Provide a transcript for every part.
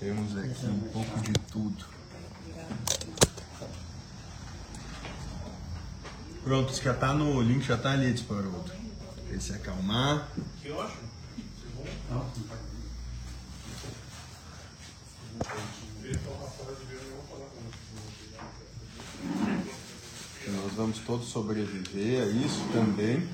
Temos aqui um pouco de tudo. Pronto, já tá no link, já tá ali disparou. Pra ele se acalmar. Que ótimo. Nós vamos todos sobreviver a isso também.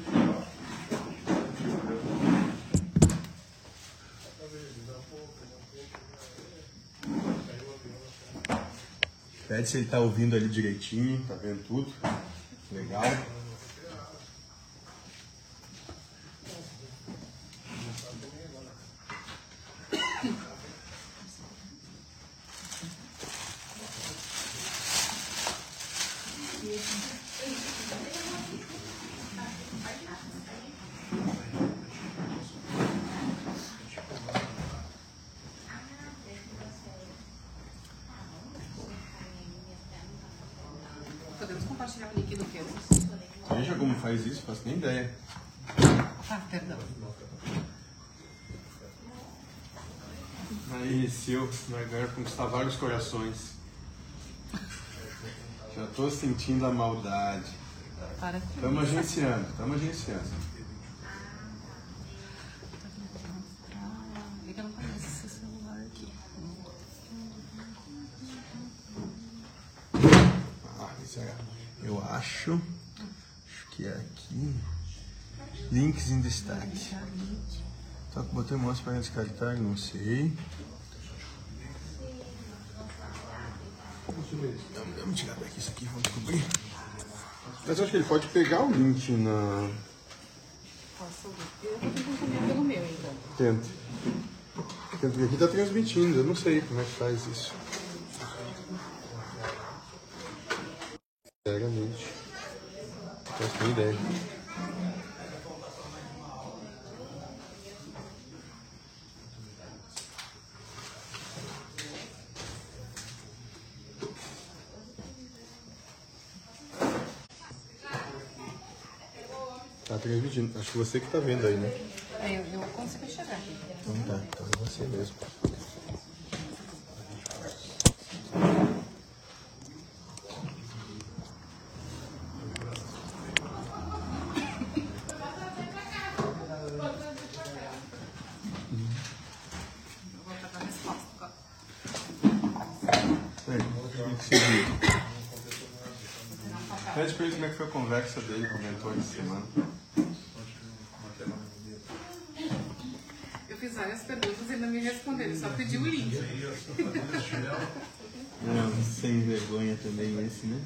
Pede se ele tá ouvindo ali direitinho, tá vendo tudo. Legal. Podemos compartilhar o link do que Veja como faz isso, faço nem ideia. Ah, perdão. Aí, vai ganhar conquistar vários corações. Já tô sentindo a maldade. Para. Estamos agenciando, estamos agenciando. É que eu não conheço esse celular aqui. Ah, isso é- eu acho, acho que é aqui. Links em destaque. Que botei mouse para descartar, não sei. Vamos, tirar daqui isso aqui, vamos descobrir. Mas acho que ele pode pegar o link na. Eu vou tentar comer pelo meu, então. Tenta. Tenta, porque aqui tá transmitindo, eu não sei como é que faz isso. Sinceramente. Não nem ideia. Transmitindo. Acho que você que tá vendo aí, né? É, eu, eu consigo enxergar aqui. Então tá, então é você mesmo. Pede pra ele como é que foi a conversa dele, comentou essa semana. E não me responderam, só pedi o link. Não, sem vergonha também esse, né?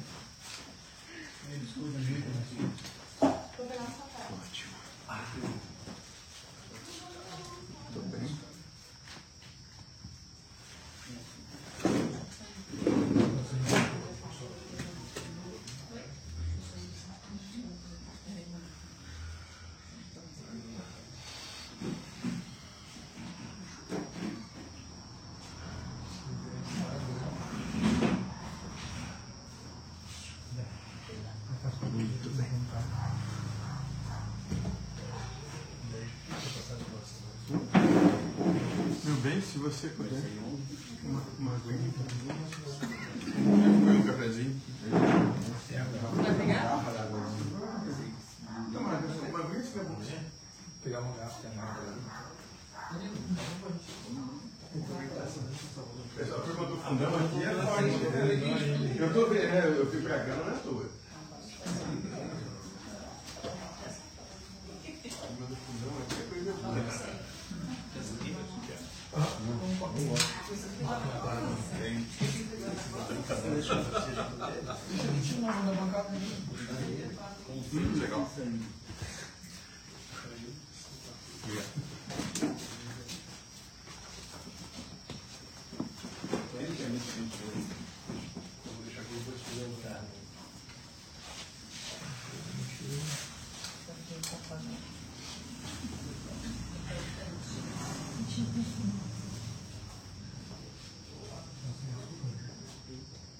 Ótimo. Tô bem. Muito bem. Meu bem, se você puder. Uma, uma aguinha pra mim. Põe um cafezinho. Vai pegar? Não, mas uma aguinha seria bom. Pegar uma garrafa A turma do fundão aqui é forte. Eu tô vendo, né? Eu fui pra cá, não é à toa. A turma do fundão aqui é coisa boa. Hum, legal.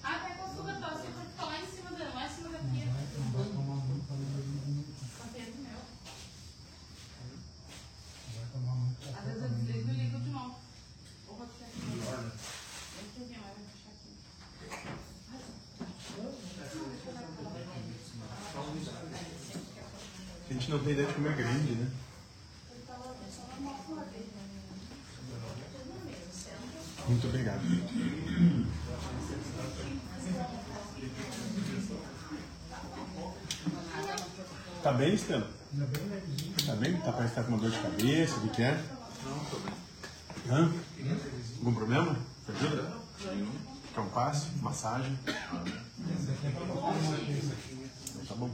Até a consulta tá, você pode ficar lá em cima da, lá em cima da pia. Tá vendo, meu? Não tem ideia de como é grande, né? Muito obrigado. Tá bem, Estela? Tá bem? Tá parece que tá com uma dor de cabeça, o que é? Não, tô bem. Hã? Algum problema? Ajuda? Quer um passe? Massagem? Então Tá bom.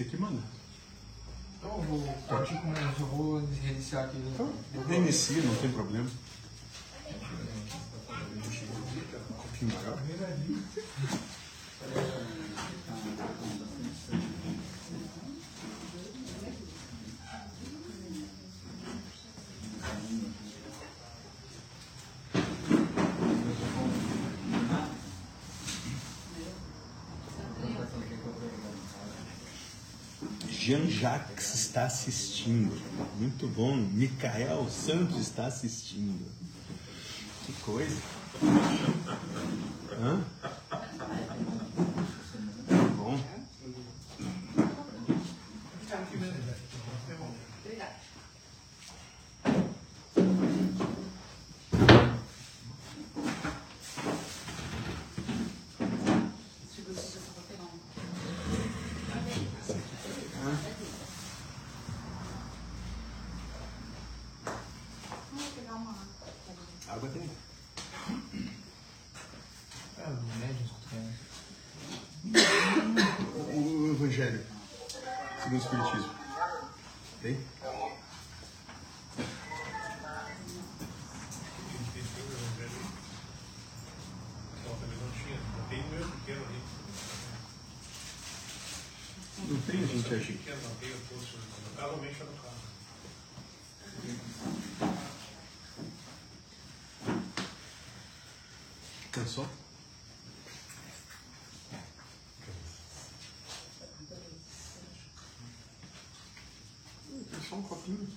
Você que manda. Então eu vou partir com eu vou reiniciar aqui. Então, reinicia, não tem problema. Um pouquinho maior. Jean-Jacques está assistindo. Muito bom. Micael Santos está assistindo. Que coisa. Hã? Bom. Tipo, deixa eu só pegar um. Vou pegar uma água. Água tem. É, o médio, se tu O, o Evangelho. Segundo o Espiritismo. Tem? Tem o meu pequeno ali. Não tem, gente, aqui. Pequeno, não tem o posto. No carro, mexa no carro. Cansou? Só um copinho.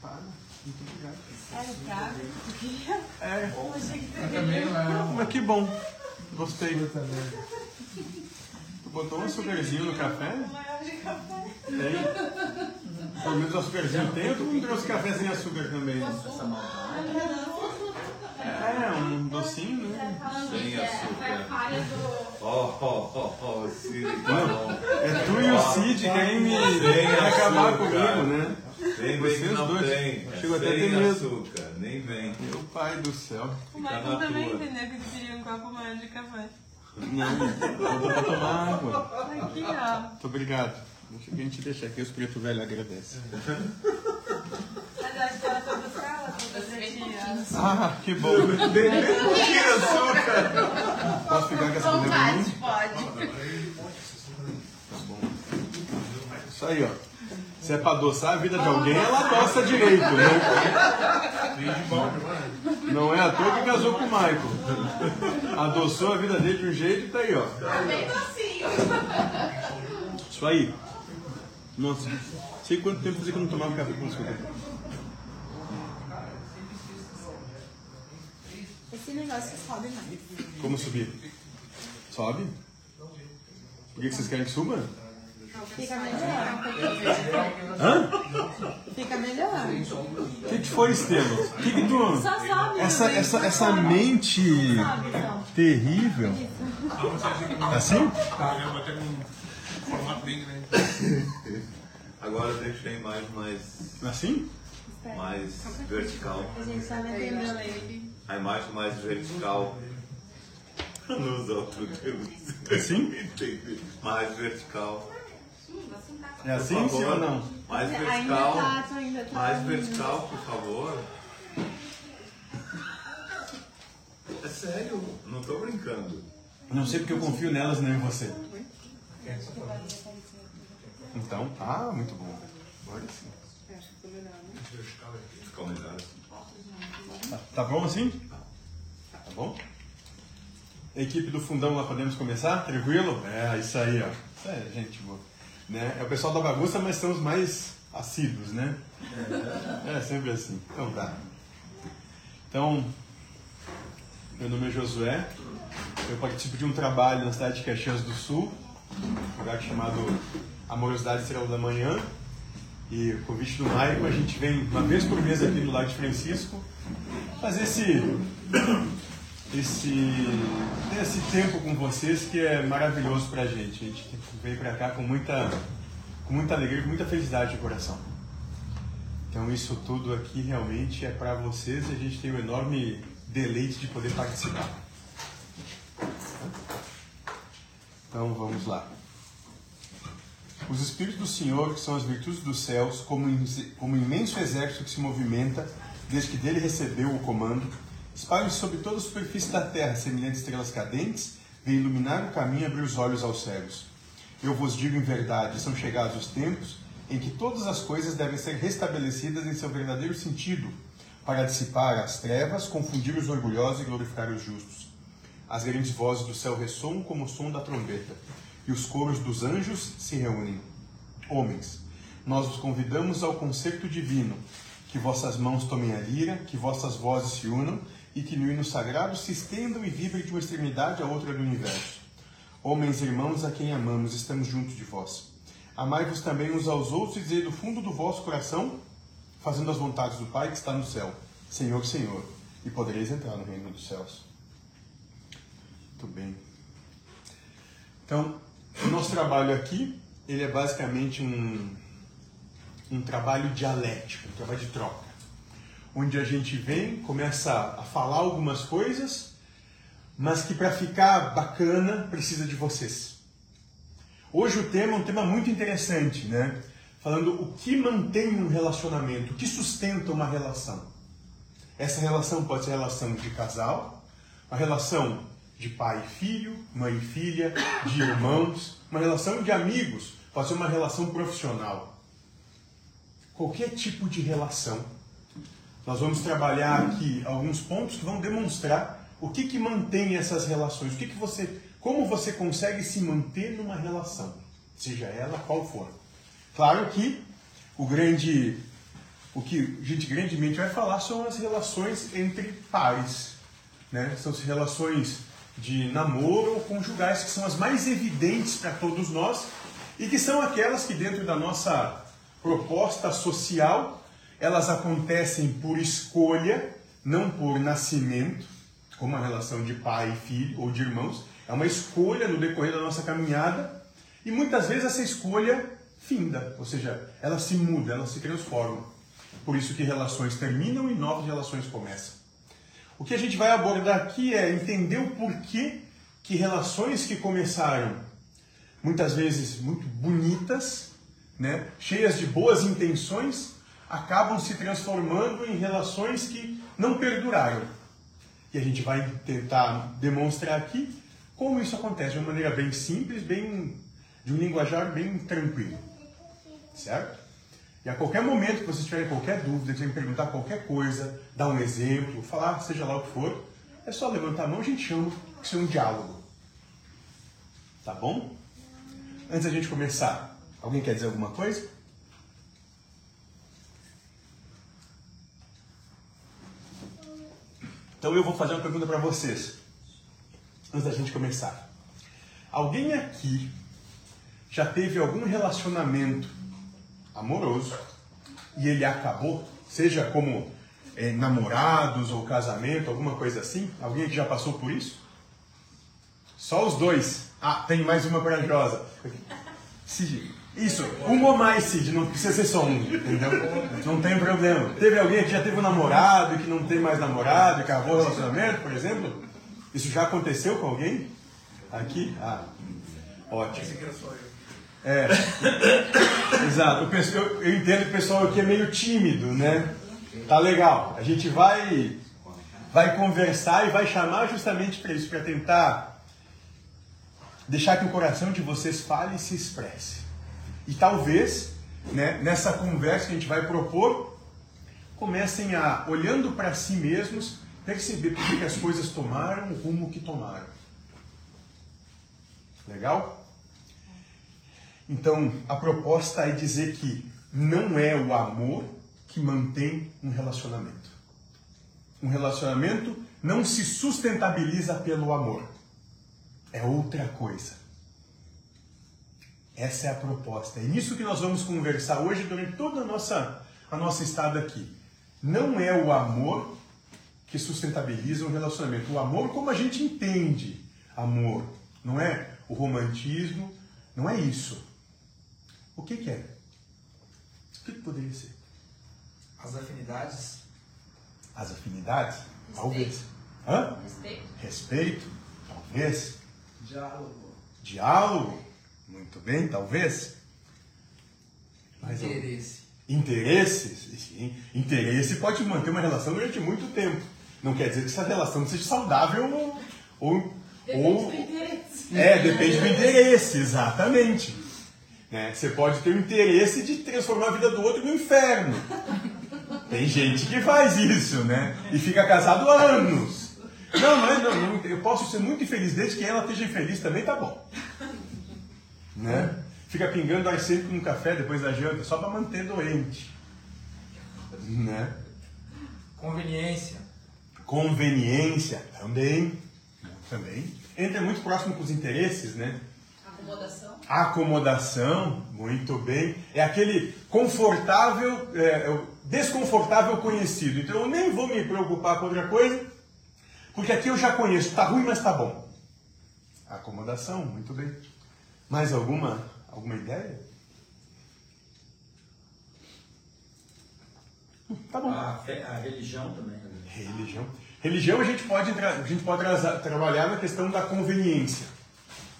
Para. Muito obrigado. Era praga? É. Eu achei que Também não é Mas que bom. Gostei. Tu botou um açúcarzinho no café? maior de café. Tem. Pelo menos açúcarzinho tem ou tu não trouxe café sem açúcar também? É, um docinho, né? Sem açúcar. Foi a falha do. Ó, ó, ó, ó, Cid, tá bom. É tu e o Cid que querem me acabar açúcar. comigo, né? Vocês vem que não dois. tem. Chego É até a ter sem medo. açúcar, nem vem. Meu pai do céu. O Fica Michael na também tua. entendeu que ele queria um copo maior de café. Não, eu vou tomar água. Aqui, ó. Muito obrigado. Deixa que a gente deixa aqui, os preto velho agradece. Mas acho que ela foi buscar ela toda Ah, que bom. Tira açúcar! Posso ficar com essa mulher pra mim? pode. Tá bom. Isso aí, ó. Se é pra adoçar a vida de alguém, ela adoça direito, né? Não é à toa que casou com o Michael. Adoçou a vida dele de um jeito e tá aí, ó. Tá bem docinho. Isso aí. Nossa, sei quanto tempo fazia que eu não tomava café com açúcar. Esse negócio sobe mais. Como subir? Sobe? Por que que vocês querem que suba? Fica melhor. Hã? Fica melhor. O que, que foi, Estevam? O que, que tu. Só sobe. Essa, né? essa, essa mente Sobe, só. terrível. Assim? Caramba, tem um formato bem grande. Agora deixei mais, mais, Assim? mais vertical. A gente só não entendeu ele. A imagem mais vertical nos outros Deus. Assim? Entendi. Mais vertical. É assim, Por sim favor. ou não? Mais Ainda vertical. tá, tu ainda tá. Mais vertical, por favor. É sério, não tô brincando. Não sei porque eu confio nelas não em você. Então, tá, muito bom. Agora sim. Ficou melhor. Tá, tá bom assim? Tá bom? Equipe do fundão lá podemos começar? Tranquilo? É, isso aí, ó. Isso aí, gente boa. Né? É o pessoal da bagunça, mas são os mais assíduos, né? É, sempre assim. Então tá. Então, meu nome é Josué. Eu participo de um trabalho na cidade de Caxias do Sul, lugar chamado Amorosidade Estrela da Manhã. E o convite do Maicon, a gente vem uma vez por mês aqui no Lar de Francisco fazer esse, esse, esse tempo com vocês que é maravilhoso pra gente. A gente veio pra cá com muita, com muita alegria, com muita felicidade no coração. Então isso tudo aqui realmente é para vocês e a gente tem o enorme deleite de poder participar. Então vamos lá. Os Espíritos do Senhor, que são as virtudes dos céus, como, como imenso exército que se movimenta, desde que dele recebeu o comando, espalham-se sobre toda a superfície da terra, semelhantes estrelas cadentes, vem iluminar o caminho e abrir os olhos aos cegos. Eu vos digo em verdade, são chegados os tempos em que todas as coisas devem ser restabelecidas em seu verdadeiro sentido, para dissipar as trevas, confundir os orgulhosos e glorificar os justos. As grandes vozes do céu ressoam como o som da trombeta, e os coros dos anjos se reúnem. Homens, nós os convidamos ao concerto divino, que vossas mãos tomem a lira, que vossas vozes se unam, e que no hino sagrado se estendam e vibrem de uma extremidade à outra do universo. Homens e irmãos a quem amamos, estamos juntos de vós. Amai-vos também uns aos outros e dizei do fundo do vosso coração, fazendo as vontades do Pai que está no céu. Senhor, Senhor, e podereis entrar no reino dos céus. Muito bem. Então, o nosso trabalho aqui, ele é basicamente um, um trabalho dialético, um trabalho de troca. Onde a gente vem, começa a falar algumas coisas, mas que para ficar bacana precisa de vocês. Hoje o tema é um tema muito interessante, né? Falando o que mantém um relacionamento, o que sustenta uma relação. Essa relação pode ser relação de casal, uma relação de pai e filho, mãe e filha, de irmãos, uma relação de amigos, pode ser uma relação profissional. Qualquer tipo de relação. Nós vamos trabalhar aqui alguns pontos que vão demonstrar o que, que mantém essas relações, o que, que você como você consegue se manter numa relação, seja ela qual for. Claro que o grande, o que a gente grandemente vai falar são as relações entre pares, né? São as relações de namoro ou conjugais que são as mais evidentes para todos nós e que são aquelas que dentro da nossa proposta social elas acontecem por escolha, não por nascimento, como a relação de pai e filho ou de irmãos, é uma escolha no decorrer da nossa caminhada e muitas vezes essa escolha finda, ou seja, ela se muda, ela se transforma. Por isso que relações terminam e novas relações começam. O que a gente vai abordar aqui é entender o porquê que relações que começaram muitas vezes muito bonitas, né, cheias de boas intenções, acabam se transformando em relações que não perduraram. E a gente vai tentar demonstrar aqui como isso acontece de uma maneira bem simples, bem de um linguajar bem tranquilo. Certo? E a qualquer momento que vocês tiverem qualquer dúvida, quiserem perguntar qualquer coisa, dar um exemplo, falar seja lá o que for, é só levantar a mão a gente chama isso é um diálogo. Tá bom? Antes da gente começar, alguém quer dizer alguma coisa? Então eu vou fazer uma pergunta para vocês antes da gente começar. Alguém aqui já teve algum relacionamento amoroso e ele acabou? Seja como é, namorados ou casamento, alguma coisa assim? Alguém aqui já passou por isso? Só os dois. Ah, tem mais uma corajosa. Cid, isso, um ou mais, Cid, não precisa ser só um, entendeu? Não tem problema. Teve alguém que já teve um namorado e que não tem mais namorado e acabou o relacionamento, por exemplo? Isso já aconteceu com alguém? Aqui? Ah, ótimo. Eu. É. Exato. Eu, eu entendo que o pessoal aqui é meio tímido, né? Tá legal. A gente vai vai conversar e vai chamar justamente para isso, para tentar deixar que o coração de vocês fale e se expresse. E talvez, né, nessa conversa que a gente vai propor, comecem a, olhando para si mesmos, perceber por que as coisas tomaram o rumo que tomaram. Legal? Então, a proposta é dizer que não é o amor que mantém um relacionamento. Um relacionamento não se sustentabiliza pelo amor. É outra coisa. Essa é a proposta. É nisso que nós vamos conversar hoje durante toda a nossa, a nossa estada aqui. Não é o amor que sustentabiliza um relacionamento. O amor como a gente entende amor. Não é o romantismo, não é isso. O que, que é? O que, que poderia ser? As afinidades. As afinidades? Respeito. Talvez. Hã? Respeito. Respeito? Talvez. Diálogo. Diálogo? Muito bem, talvez. Algum? Interesse. Interesses? Sim. Interesse pode manter uma relação durante muito tempo. Não quer dizer que essa relação seja saudável ou. ou, Depende ou do interesse. é, depende do interesse, exatamente. Né? Você pode ter o interesse de transformar a vida do outro no inferno. Tem gente que faz isso, né? E fica casado há anos. Não, não, é, não, não, eu posso ser muito infeliz desde que ela esteja infeliz também, tá bom. Né? Fica pingando arsênico no café depois da janta, só para manter doente. Né? Conveniência. Conveniência, também. Também. Entra muito próximo com os interesses, né? Acomodação. Acomodação, muito bem. É aquele confortável, é, é desconfortável conhecido. Então eu nem vou me preocupar com outra coisa, porque aqui eu já conheço. Tá ruim, mas tá bom. Acomodação, muito bem. Mais alguma, alguma ideia? Tá bom. A, fé- a religião também. né? Religião. Religião a gente pode, a gente pode tra- trabalhar na questão da conveniência.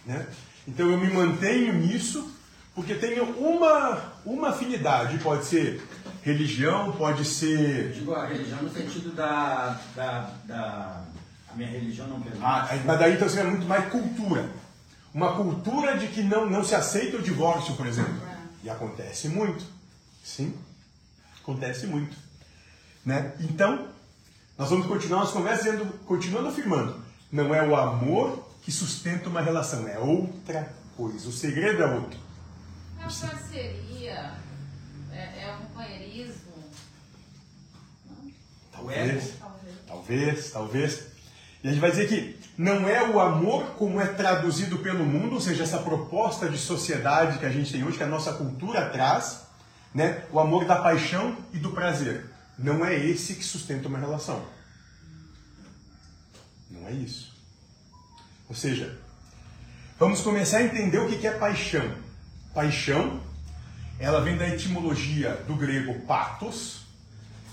Né? Então eu me mantenho nisso porque tenho uma, uma afinidade. Pode ser religião, pode Eu ser. digo a religião no sentido da. da, da a minha religião não permite. Ah, mas daí então seria muito mais cultura. Uma cultura de que não, não se aceita o divórcio, por exemplo. E acontece muito. Sim, acontece muito. Né? Então, nós vamos continuar nossa conversa dizendo, continuando afirmando, não é o amor que sustenta uma relação, é outra coisa. O segredo é outro. É uma parceria. É, é um companheirismo. Talvez, talvez, talvez. E a gente vai dizer que não é o amor como é traduzido pelo mundo, ou seja, essa proposta de sociedade que a gente tem hoje, que a nossa cultura traz, né? o amor da paixão e do prazer. Não é esse que sustenta uma relação. Não é isso. Ou seja, vamos começar a entender o que é paixão. Paixão, ela vem da etimologia do grego patos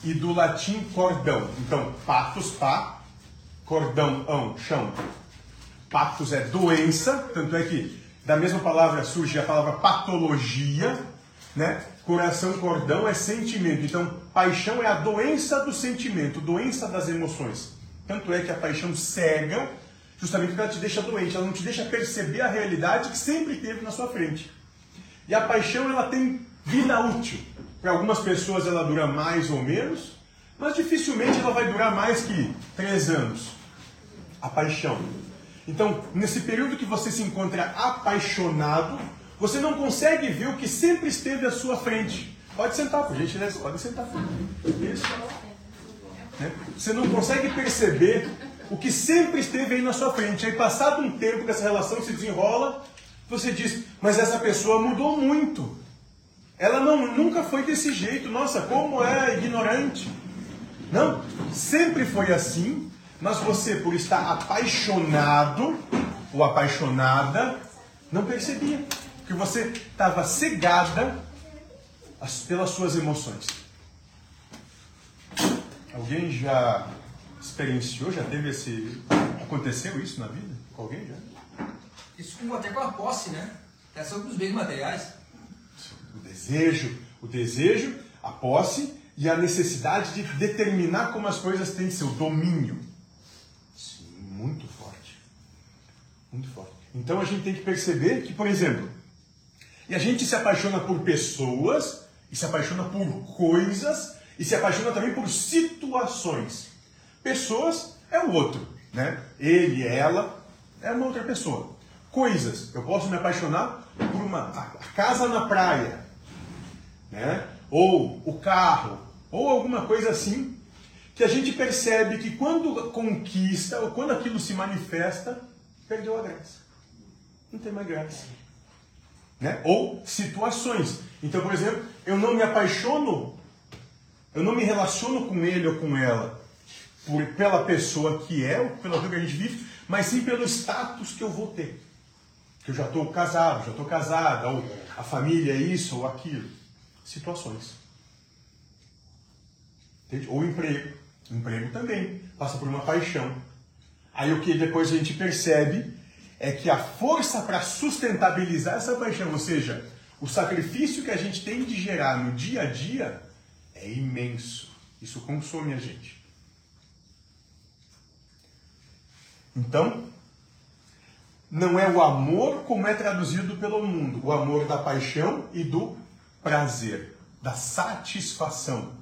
e do latim cordão. Então, patos, pá, cordão, ão, chão. Patos é doença, tanto é que da mesma palavra surge a palavra patologia, né? Coração, cordão é sentimento. Então, paixão é a doença do sentimento, doença das emoções. Tanto é que a paixão cega, justamente porque ela te deixa doente, ela não te deixa perceber a realidade que sempre teve na sua frente. E a paixão ela tem vida útil. Para algumas pessoas ela dura mais ou menos, mas dificilmente ela vai durar mais que três anos. A paixão. Então, nesse período que você se encontra apaixonado, você não consegue ver o que sempre esteve à sua frente. Pode sentar, por gentileza, pode sentar. Isso. Né? Você não consegue perceber o que sempre esteve aí na sua frente. Aí, passado um tempo que essa relação se desenrola, você diz: Mas essa pessoa mudou muito. Ela não, nunca foi desse jeito. Nossa, como é ignorante. Não, sempre foi assim, mas você, por estar apaixonado ou apaixonada, não percebia. Porque você estava cegada as- pelas suas emoções. Alguém já experienciou, já teve esse. Aconteceu isso na vida? Com alguém já? Isso com, até com a posse, né? É sobre os bens materiais. O desejo, o desejo, a posse e a necessidade de determinar como as coisas têm o domínio. Sim, muito forte. Muito forte. Então a gente tem que perceber que, por exemplo, e a gente se apaixona por pessoas, e se apaixona por coisas, e se apaixona também por situações. Pessoas é o outro, né? Ele, ela é uma outra pessoa. Coisas, eu posso me apaixonar por uma casa na praia, né? Ou o carro, ou alguma coisa assim, que a gente percebe que quando conquista ou quando aquilo se manifesta, perdeu a graça. Não tem mais graça. né? ou situações. Então, por exemplo, eu não me apaixono, eu não me relaciono com ele ou com ela por, pela pessoa que é, pela pessoa que a gente vive, mas sim pelo status que eu vou ter. Que eu já estou casado, já estou casada, ou a família é isso ou aquilo. Situações. Entende? Ou emprego. Emprego também passa por uma paixão. Aí o que depois a gente percebe é que a força para sustentabilizar essa paixão, ou seja, o sacrifício que a gente tem de gerar no dia a dia, é imenso. Isso consome a gente. Então, não é o amor como é traduzido pelo mundo, o amor da paixão e do prazer, da satisfação,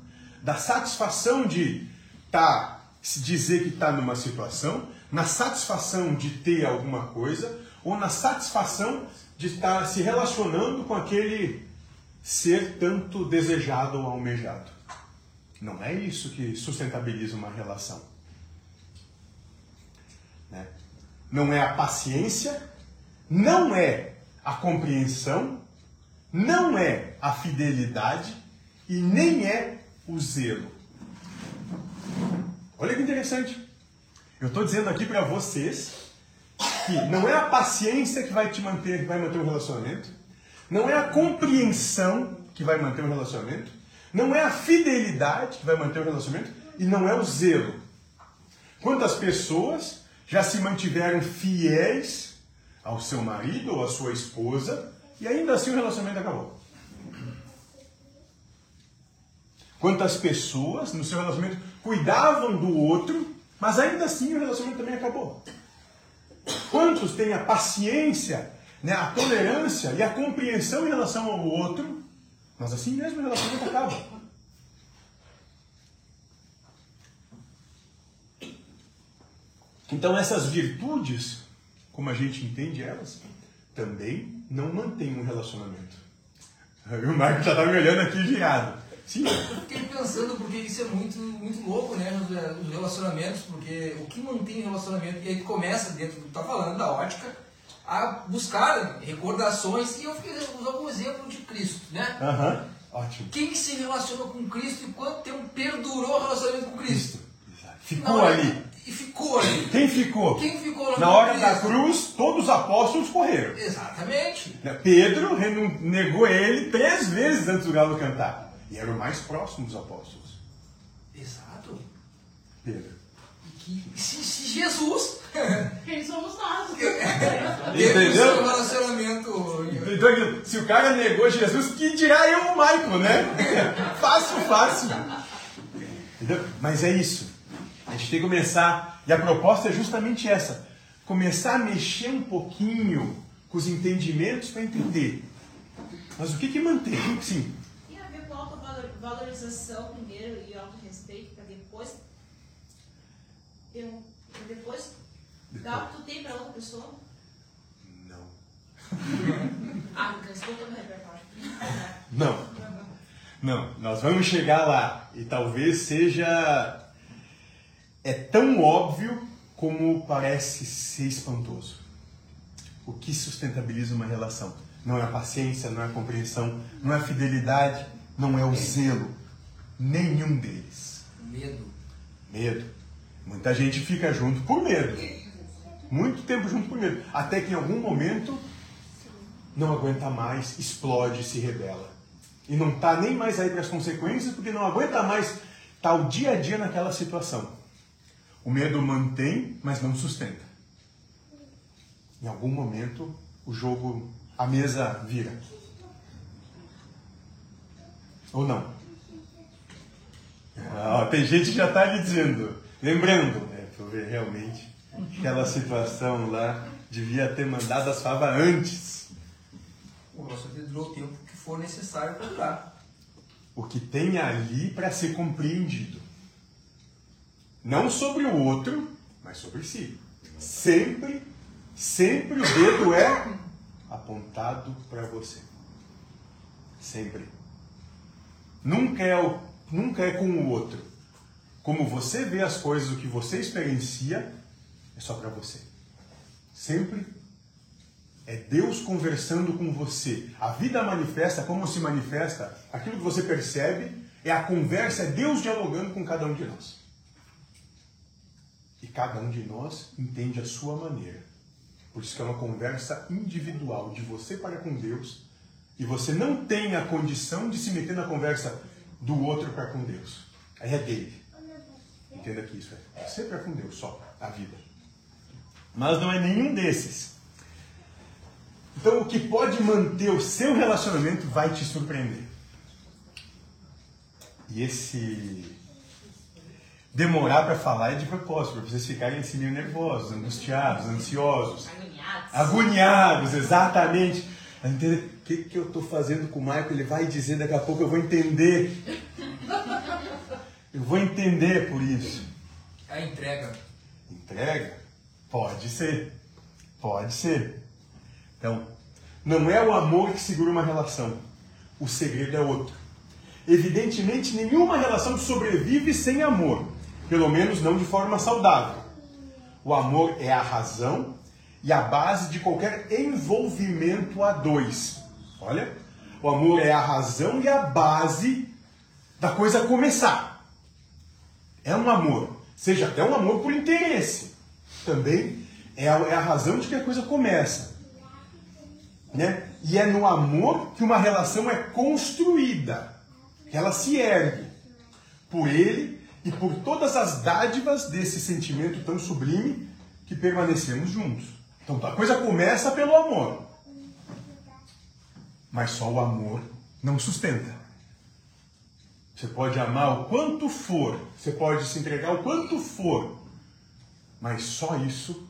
da satisfação de tá, dizer que está numa situação, na satisfação de ter alguma coisa, ou na satisfação de estar se relacionando com aquele ser tanto desejado ou almejado. Não é isso que sustentabiliza uma relação. Né? Não é a paciência, não é a compreensão, não é a fidelidade e nem é o zelo. Olha que interessante. Eu estou dizendo aqui para vocês que não é a paciência que vai te manter, vai manter um relacionamento, não é a compreensão que vai manter um relacionamento, não é a fidelidade que vai manter um relacionamento e não é o zelo. Quantas pessoas já se mantiveram fiéis ao seu marido ou à sua esposa e ainda assim o relacionamento acabou? Quantas pessoas no seu relacionamento cuidavam do outro, mas ainda assim o relacionamento também acabou? Quantos têm a paciência, né, a tolerância e a compreensão em relação ao outro, mas assim mesmo o relacionamento acaba? Então essas virtudes, como a gente entende elas, também não mantêm um relacionamento. O Marco já está me olhando aqui virado. Sim. Eu fiquei pensando, porque isso é muito, muito louco, né? Os relacionamentos, porque o que mantém o relacionamento, e aí começa dentro do que tá falando, da ótica, a buscar recordações, e eu fiquei usando um exemplo de Cristo, né? Aham, uhum. ótimo. Quem que se relacionou com Cristo e quanto tempo perdurou o relacionamento com Cristo? Ficou ali. E ficou ali. Quem ficou? Quem ficou Na hora da cruz, todos os apóstolos correram. Exatamente. Pedro negou ele três vezes antes do galo cantar. E era o mais próximo dos apóstolos. Exato. Pedro. Que, se, se Jesus. Quem somos nós? Entendeu? Um relacionamento. Então, se o cara negou Jesus, que dirá eu, o Michael, né? fácil, fácil. Entendeu? Mas é isso. A gente tem que começar. E a proposta é justamente essa: começar a mexer um pouquinho com os entendimentos para entender. Mas o que, que mantém? Sim valorização primeiro e auto-respeito para depois um, pra depois dar o que tu tem para outra pessoa? Não. ah, então escuta no repertório. Não. Não, nós vamos chegar lá e talvez seja é tão óbvio como parece ser espantoso. O que sustentabiliza uma relação? Não é a paciência, não é a compreensão, não é a fidelidade, não é o zelo. Nenhum deles. Medo. Medo. Muita gente fica junto por medo. Muito tempo junto por medo. Até que em algum momento não aguenta mais, explode, se rebela. E não está nem mais aí para as consequências, porque não aguenta mais estar tá o dia a dia naquela situação. O medo mantém, mas não sustenta. Em algum momento o jogo, a mesa vira. Ou não? Ah, tem gente que já está lhe dizendo, lembrando, né, ver realmente, aquela situação lá devia ter mandado as favas antes. O nosso durou o tempo que for necessário para durar. O que tem ali para ser compreendido. Não sobre o outro, mas sobre si. Sempre, sempre o dedo é apontado para você. Sempre. Nunca é, o, nunca é com o outro. Como você vê as coisas, o que você experiencia, é só para você. Sempre É Deus conversando com você. A vida manifesta como se manifesta. Aquilo que você percebe é a conversa, é Deus dialogando com cada um de nós. E cada um de nós entende a sua maneira. Por isso que é uma conversa individual de você para com Deus. E você não tem a condição de se meter na conversa do outro para com Deus. Aí é dele. Entenda que isso é você para com Deus só, a vida. Mas não é nenhum desses. Então, o que pode manter o seu relacionamento vai te surpreender. E esse demorar para falar é de propósito, para vocês ficarem assim meio nervosos, angustiados, ansiosos, Agoniados. agoniados, exatamente. Entender o que, que eu estou fazendo com o Michael, ele vai dizer, daqui a pouco eu vou entender. Eu vou entender por isso. A entrega. Entrega? Pode ser. Pode ser. Então, não é o amor que segura uma relação. O segredo é outro. Evidentemente, nenhuma relação sobrevive sem amor. Pelo menos não de forma saudável. O amor é a razão e a base de qualquer envolvimento a dois. Olha, o amor é a razão e a base da coisa começar. É um amor, seja até um amor por interesse. Também é a, é a razão de que a coisa começa. Né? E é no amor que uma relação é construída, que ela se ergue por ele e por todas as dádivas desse sentimento tão sublime que permanecemos juntos. Então a coisa começa pelo amor. Mas só o amor não sustenta. Você pode amar o quanto for, você pode se entregar o quanto for, mas só isso.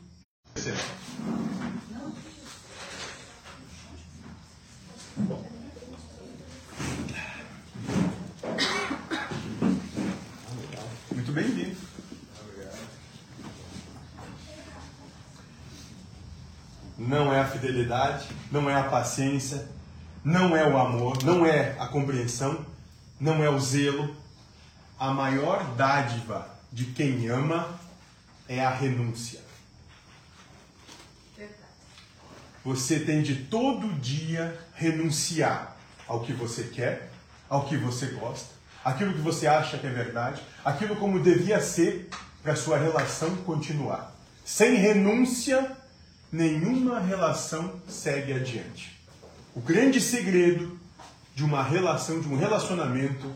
Muito bem-vindo. Não é a fidelidade, não é a paciência, não é o amor, não é a compreensão, não é o zelo. A maior dádiva de quem ama é a renúncia. Você tem de todo dia renunciar ao que você quer, ao que você gosta, aquilo que você acha que é verdade, aquilo como devia ser para sua relação continuar. Sem renúncia, nenhuma relação segue adiante. O grande segredo de uma relação, de um relacionamento,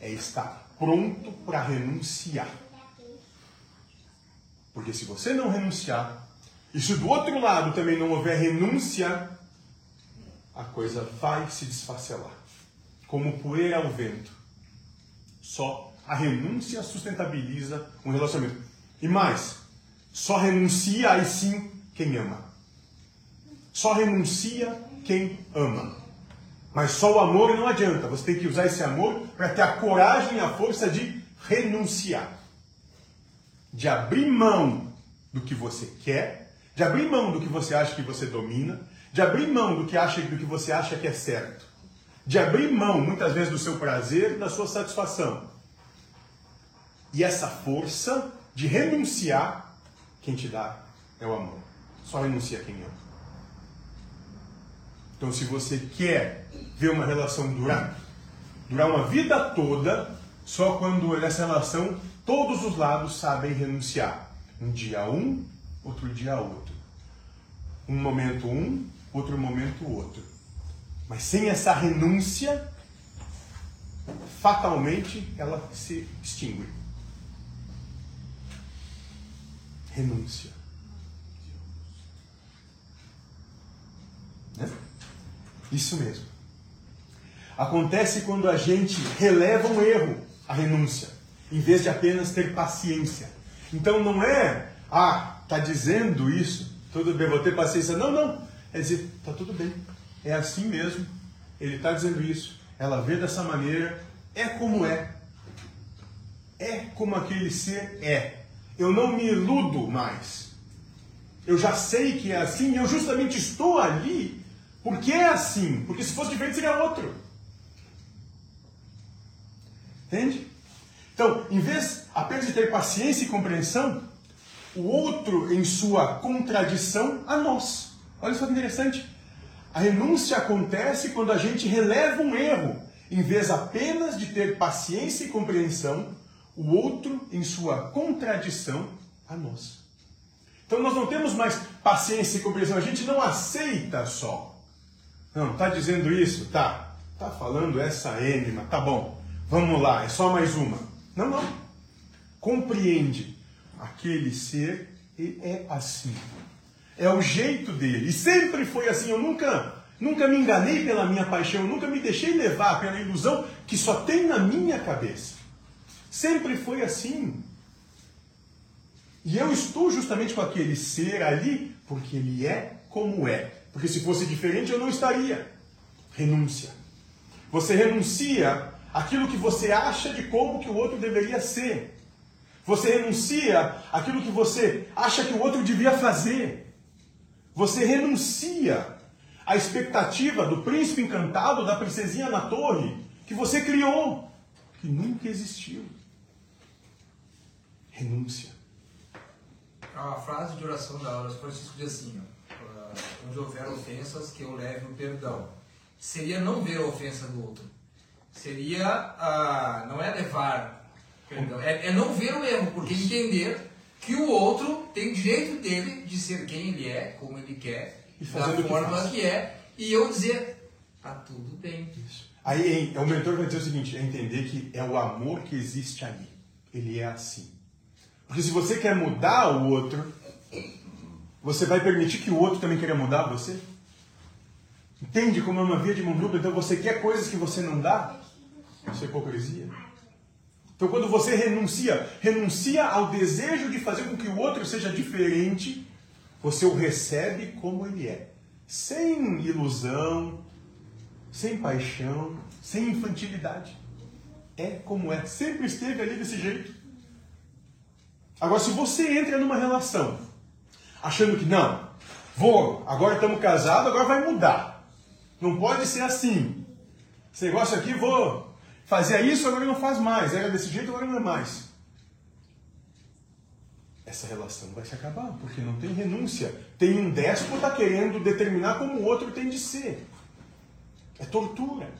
é estar pronto para renunciar. Porque se você não renunciar, e se do outro lado também não houver renúncia, a coisa vai se desfacelar. Como poeira ao vento. Só a renúncia sustentabiliza um relacionamento. E mais, só renuncia aí sim quem ama. Só renuncia quem ama. Mas só o amor não adianta. Você tem que usar esse amor para ter a coragem e a força de renunciar. De abrir mão do que você quer, de abrir mão do que você acha que você domina, de abrir mão do que, acha, do que você acha que é certo. De abrir mão, muitas vezes, do seu prazer, da sua satisfação. E essa força de renunciar, quem te dá é o amor. Só renuncia quem ama. Então, se você quer ver uma relação durar, durar uma vida toda, só quando nessa relação todos os lados sabem renunciar. Um dia um, outro dia outro. Um momento um, outro momento outro. Mas sem essa renúncia, fatalmente ela se extingue. Renúncia. Né? Isso mesmo. Acontece quando a gente releva um erro, a renúncia, em vez de apenas ter paciência. Então não é, ah, tá dizendo isso, tudo bem, vou ter paciência. Não, não. É dizer, tá tudo bem. É assim mesmo. Ele está dizendo isso. Ela vê dessa maneira. É como é. É como aquele ser é. Eu não me iludo mais. Eu já sei que é assim. Eu justamente estou ali porque é assim. Porque se fosse diferente seria outro. Entende? Então, em vez apenas de ter paciência e compreensão, o outro em sua contradição a nós. Olha só que interessante. A renúncia acontece quando a gente releva um erro, em vez apenas de ter paciência e compreensão, o outro em sua contradição a nós. Então nós não temos mais paciência e compreensão, a gente não aceita só. Não, tá dizendo isso? Tá. Tá falando essa ênima, tá bom. Vamos lá, é só mais uma. Não, não. Compreende. Aquele ser é assim. É o jeito dele. E sempre foi assim. Eu nunca, nunca me enganei pela minha paixão. Eu nunca me deixei levar pela ilusão que só tem na minha cabeça. Sempre foi assim. E eu estou justamente com aquele ser ali porque ele é como é. Porque se fosse diferente eu não estaria. Renúncia. Você renuncia aquilo que você acha de como que o outro deveria ser. Você renuncia aquilo que você acha que o outro devia fazer. Você renuncia à expectativa do príncipe encantado, da princesinha na torre, que você criou, que nunca existiu. Renúncia. A frase de oração da hora Francisco diz assim: ó, onde houver ofensas, que eu leve o perdão. Seria não ver a ofensa do outro. Seria, ah, não é levar perdão, é, é não ver o erro, porque entender que o outro tem direito dele de ser quem ele é, como ele quer, E da que forma faz. que é, e eu dizer, tá tudo bem. Aí hein, o mentor vai dizer o seguinte: é entender que é o amor que existe ali. Ele é assim. Porque se você quer mudar o outro, você vai permitir que o outro também queira mudar você? Entende como é uma via de mão dupla? Então você quer coisas que você não dá? Isso é hipocrisia. Então quando você renuncia, renuncia ao desejo de fazer com que o outro seja diferente, você o recebe como ele é. Sem ilusão, sem paixão, sem infantilidade. É como é. Sempre esteve ali desse jeito. Agora, se você entra numa relação achando que não, vou, agora estamos casados, agora vai mudar. Não pode ser assim. Esse negócio aqui, vou fazer isso, agora não faz mais. Era desse jeito, agora não é mais. Essa relação vai se acabar, porque não tem renúncia. Tem um déspota querendo determinar como o outro tem de ser. É tortura.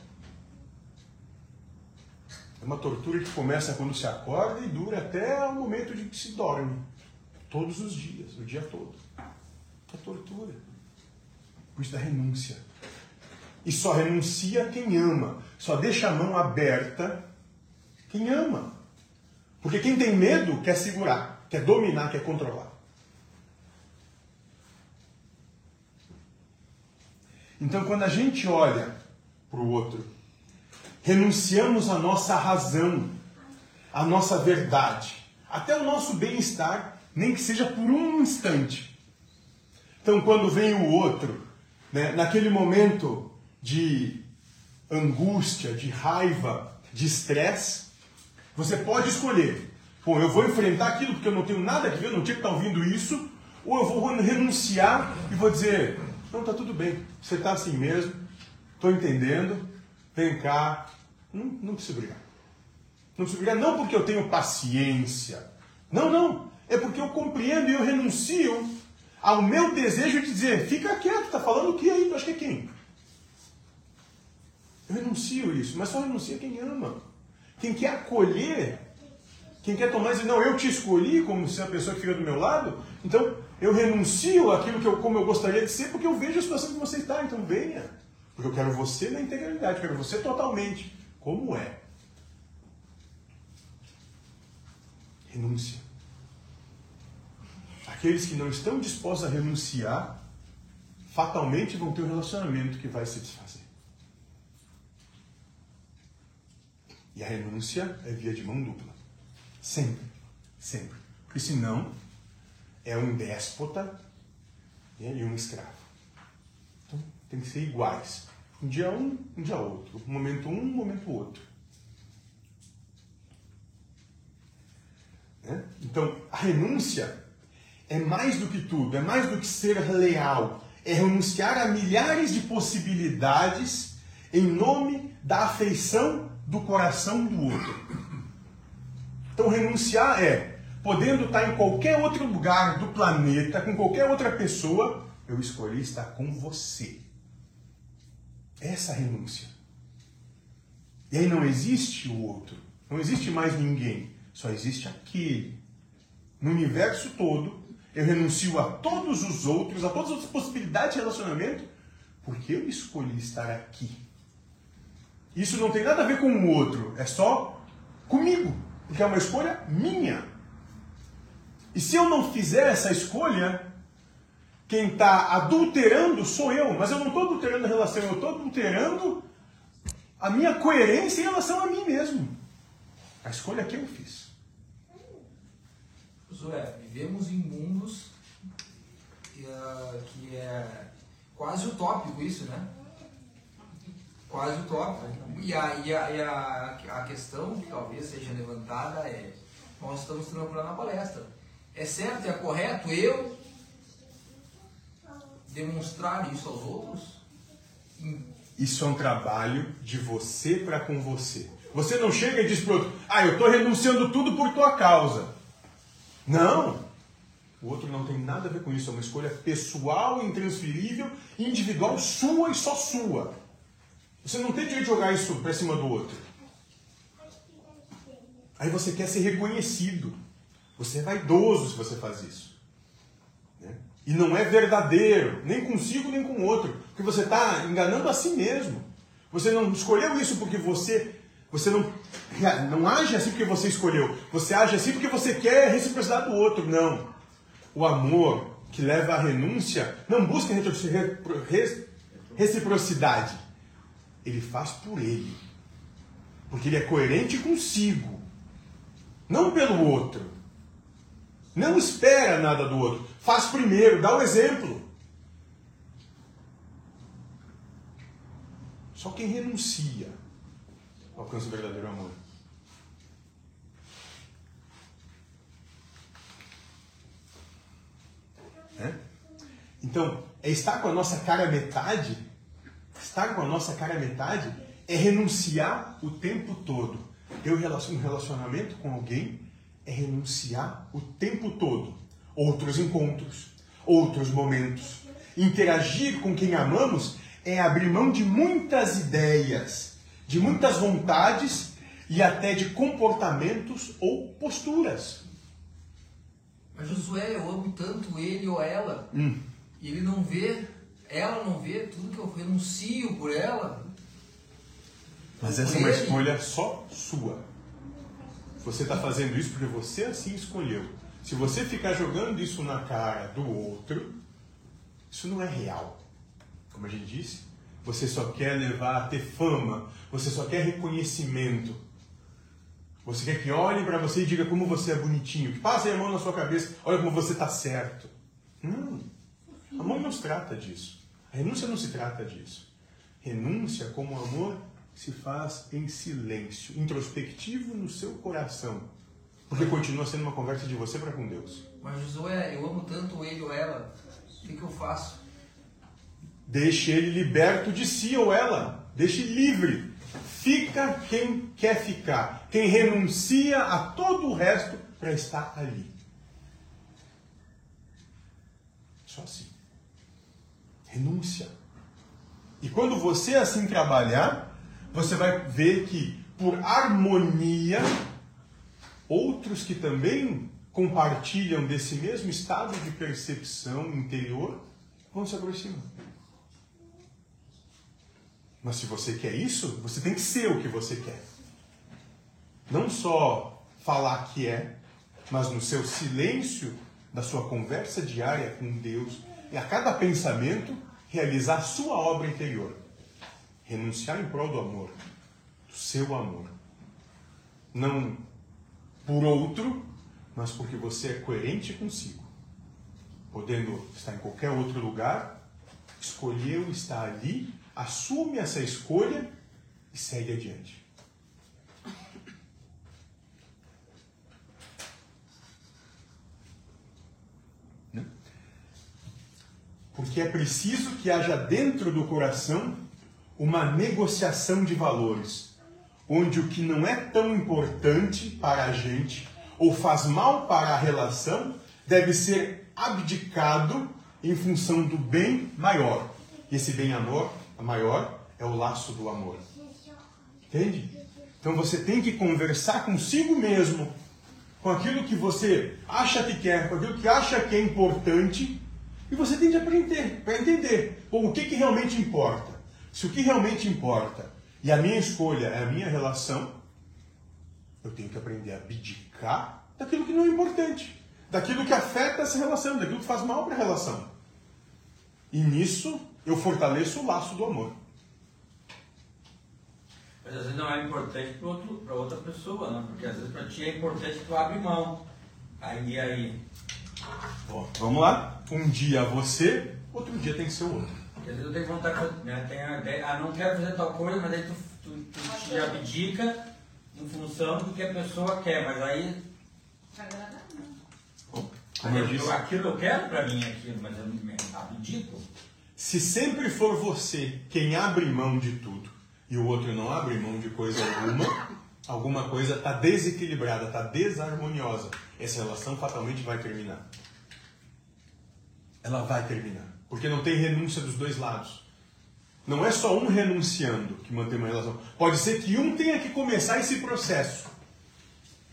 É uma tortura que começa quando se acorda e dura até o momento de que se dorme. Todos os dias, o dia todo. É tortura. Por isso da renúncia. E só renuncia quem ama. Só deixa a mão aberta quem ama. Porque quem tem medo quer segurar, quer dominar, quer controlar. Então, quando a gente olha para o outro, renunciamos à nossa razão, à nossa verdade, até o nosso bem-estar, nem que seja por um instante. Então, quando vem o outro, né, naquele momento de angústia, de raiva, de estresse, você pode escolher. Pô, eu vou enfrentar aquilo porque eu não tenho nada a ver, eu não tinha que estar ouvindo isso, ou eu vou renunciar e vou dizer, não, tá tudo bem, você está assim mesmo, estou entendendo, vem cá, não, não precisa brigar. Não precisa brigar, não porque eu tenho paciência, não, não, é porque eu compreendo e eu renuncio ao meu desejo de dizer, fica quieto, tá falando o que aí? Tu acha que é quem? Eu renuncio isso, mas só renuncia quem ama. Quem quer acolher, quem quer tomar e dizer, não, eu te escolhi como ser a pessoa que fica do meu lado, então eu renuncio aquilo que eu, como eu gostaria de ser, porque eu vejo a situação que você está, então venha. Porque eu quero você na integralidade, eu quero você totalmente, como é. Renúncia. Aqueles que não estão dispostos a renunciar, fatalmente vão ter um relacionamento que vai se desfazer. E a renúncia é via de mão dupla. Sempre. Sempre. Porque senão é um déspota né, e um escravo. Então tem que ser iguais. Um dia um, um dia outro. Um momento um, um momento outro. Né? Então a renúncia é mais do que tudo, é mais do que ser leal. É renunciar a milhares de possibilidades em nome da afeição do coração do outro. Então, renunciar é podendo estar em qualquer outro lugar do planeta, com qualquer outra pessoa, eu escolhi estar com você. Essa renúncia. E aí não existe o outro. Não existe mais ninguém. Só existe aquele. No universo todo, eu renuncio a todos os outros, a todas as outras possibilidades de relacionamento, porque eu escolhi estar aqui. Isso não tem nada a ver com o outro, é só comigo, porque é uma escolha minha. E se eu não fizer essa escolha, quem está adulterando sou eu, mas eu não estou adulterando a relação, eu estou adulterando a minha coerência em relação a mim mesmo. A escolha que eu fiz. Josué, vivemos em mundos que, ah, que é quase utópico isso, né? Quase utópico. E a, e a, e a, a questão que talvez seja levantada é, nós estamos trabalhando na palestra. É certo, é correto eu demonstrar isso aos outros? Isso é um trabalho de você para com você. Você não chega e diz para outro, ah, eu estou renunciando tudo por tua causa. Não. O outro não tem nada a ver com isso. É uma escolha pessoal, intransferível, individual, sua e só sua. Você não tem direito de jogar isso para cima do outro. Aí você quer ser reconhecido. Você é vaidoso se você faz isso. Né? E não é verdadeiro, nem consigo nem com o outro. Porque você está enganando a si mesmo. Você não escolheu isso porque você. Você não, não age assim porque você escolheu. Você age assim porque você quer reciprocidade do outro. Não. O amor que leva à renúncia não busca reciprocidade. Ele faz por ele. Porque ele é coerente consigo. Não pelo outro. Não espera nada do outro. Faz primeiro, dá o exemplo. Só quem renuncia alcança o verdadeiro amor. Então, é estar com a nossa cara metade, estar com a nossa cara metade é renunciar o tempo todo. Eu um relacionamento com alguém é renunciar o tempo todo. Outros encontros, outros momentos. Interagir com quem amamos é abrir mão de muitas ideias, de muitas vontades e até de comportamentos ou posturas. Mas Josué, eu amo tanto ele ou ela, hum. e ele não vê, ela não vê tudo que eu renuncio por ela. Mas essa é uma escolha só sua. Você está fazendo isso porque você assim escolheu. Se você ficar jogando isso na cara do outro, isso não é real. Como a gente disse, você só quer levar a ter fama, você só quer reconhecimento. Você quer que olhem para você e diga como você é bonitinho, que passem a mão na sua cabeça, olha como você está certo. Não. Amor não se trata disso. A renúncia não se trata disso. Renúncia como amor se faz em silêncio, introspectivo no seu coração. Porque continua sendo uma conversa de você para com Deus. Mas Josué, eu amo tanto ele ou ela. O que, que eu faço? Deixe ele liberto de si ou ela. Deixe livre. Fica quem quer ficar. Quem renuncia a todo o resto para estar ali. Só assim. Renúncia. E quando você assim trabalhar, você vai ver que, por harmonia, outros que também compartilham desse mesmo estado de percepção interior vão se aproximar. Mas se você quer isso, você tem que ser o que você quer. Não só falar que é, mas no seu silêncio da sua conversa diária com Deus e a cada pensamento realizar a sua obra interior renunciar em prol do amor, do seu amor. Não por outro, mas porque você é coerente consigo. Podendo estar em qualquer outro lugar, escolheu estar ali, assume essa escolha e segue adiante. Né? Porque é preciso que haja dentro do coração uma negociação de valores, onde o que não é tão importante para a gente ou faz mal para a relação deve ser abdicado em função do bem maior. Esse bem amor, maior é o laço do amor. Entende? Então você tem que conversar consigo mesmo, com aquilo que você acha que quer, com aquilo que acha que é importante, e você tem que aprender, para entender bom, o que, que realmente importa. Se o que realmente importa e a minha escolha é a minha relação, eu tenho que aprender a abdicar daquilo que não é importante, daquilo que afeta essa relação, daquilo que faz mal para a relação. E nisso eu fortaleço o laço do amor. Mas às vezes não é importante para outra pessoa, né? Porque às vezes para ti é importante tu abrir mão. Aí, e aí? Bom, vamos lá. Um dia você, outro dia tem que ser o outro. Porque às vezes eu tenho vontade, né? Tem a ideia, ah, não quero fazer tal coisa, mas aí tu, tu, tu te abdica em função do que a pessoa quer, mas aí. Agradar, não. Como eu eu- disse, aquilo eu quero para mim, aquilo, mas eu me abdico. Se sempre for você quem abre mão de tudo e o outro não abre mão de coisa alguma, alguma coisa está desequilibrada, está desarmoniosa. Essa relação fatalmente vai terminar. Ela vai terminar. Porque não tem renúncia dos dois lados. Não é só um renunciando que mantém uma relação. Pode ser que um tenha que começar esse processo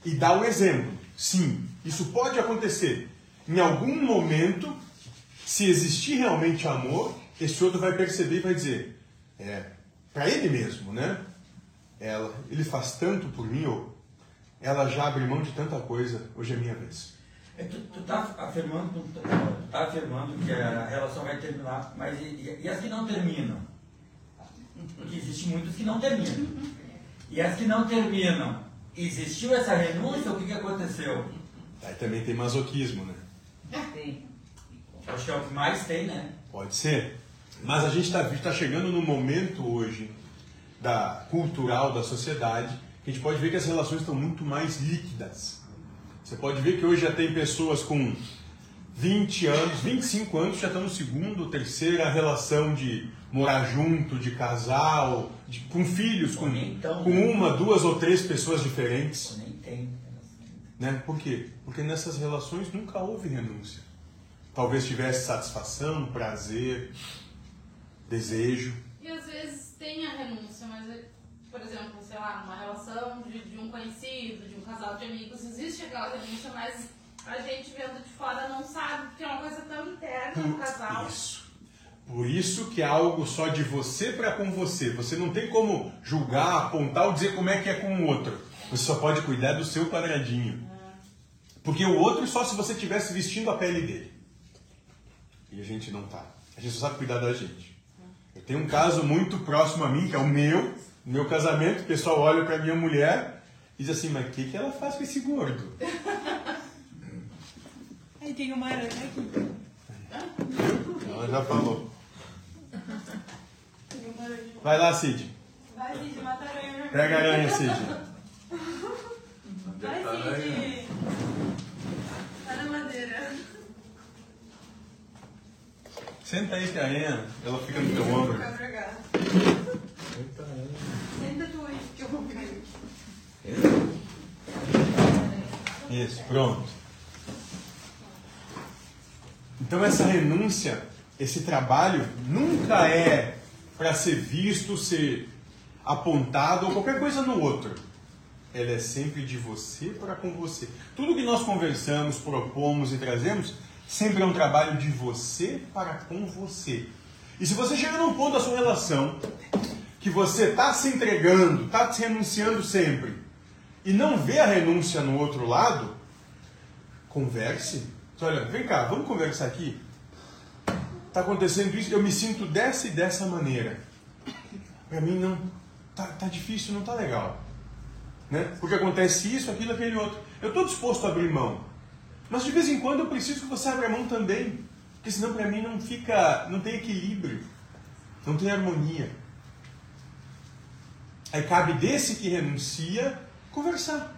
e dar o exemplo. Sim, isso pode acontecer. Em algum momento, se existir realmente amor, esse outro vai perceber e vai dizer, é, para ele mesmo, né? Ela, ele faz tanto por mim, ou ela já abre mão de tanta coisa, hoje é minha vez. É, tu, tu tá afirmando, tu, tu tá afirmando que a relação vai terminar, mas e, e- e as que não terminam? Porque existem muitas que não terminam. E as que não terminam, existiu essa renúncia, o que, que aconteceu? Aí também tem masoquismo, né? Tem. Acho que é o que mais tem, né? Pode ser. Mas a gente está tá chegando no momento hoje da cultural da sociedade que a gente pode ver que as relações estão muito mais líquidas. Você pode ver que hoje já tem pessoas com 20 anos, 25 anos, já estão no segundo, terceira relação de morar junto, de casal, de- com filhos, com, Então, com uma, duas ou três pessoas diferentes. Nem tem. Né? Por quê? Porque nessas relações nunca houve renúncia. Talvez tivesse satisfação, prazer, desejo. E às vezes tem a renúncia, mas, por exemplo, sei lá, numa relação de, de um conhecido, de um casal de amigos, existe aquela renúncia, mas a gente vendo de fora não sabe, porque é uma coisa tão interna no casal. Isso. Por isso que é algo só de você para com você. Você não tem como julgar, apontar ou dizer como é que é com o outro. Você só pode cuidar do seu quadradinho. Porque o outro só se você estivesse vestindo a pele dele. E a gente não tá. A gente só sabe cuidar da gente. Eu tenho um caso muito próximo a mim, que é o meu, meu casamento. O pessoal olha para minha mulher e diz assim: Mas o que, que ela faz com esse gordo? Aí tem uma aranha aqui. Ela já falou. Vai lá, Cid. Vai, Cid, mata a aranha. Pega a aranha, Cid. Vai? Cid. Tá na madeira. Senta aí que a ela fica no teu ombro. Pra cá. Senta tu aí, que eu vou cair. Isso, pronto. Então essa renúncia, esse trabalho nunca é para ser visto, ser apontado ou qualquer coisa no outro. Ela é sempre de você para com você. Tudo que nós conversamos, propomos e trazemos, sempre é um trabalho de você para com você. E se você chega num ponto da sua relação que você está se entregando, está se renunciando sempre, e não vê a renúncia no outro lado, converse. Diz, Olha, vem cá, vamos conversar aqui. Está acontecendo isso, eu me sinto dessa e dessa maneira. Para mim não tá, tá difícil, não tá legal, né? Porque acontece isso, aquilo, aquele outro. Eu estou disposto a abrir mão, mas de vez em quando eu preciso que você abra mão também, porque senão para mim não fica, não tem equilíbrio, não tem harmonia. Aí cabe desse que renuncia conversar.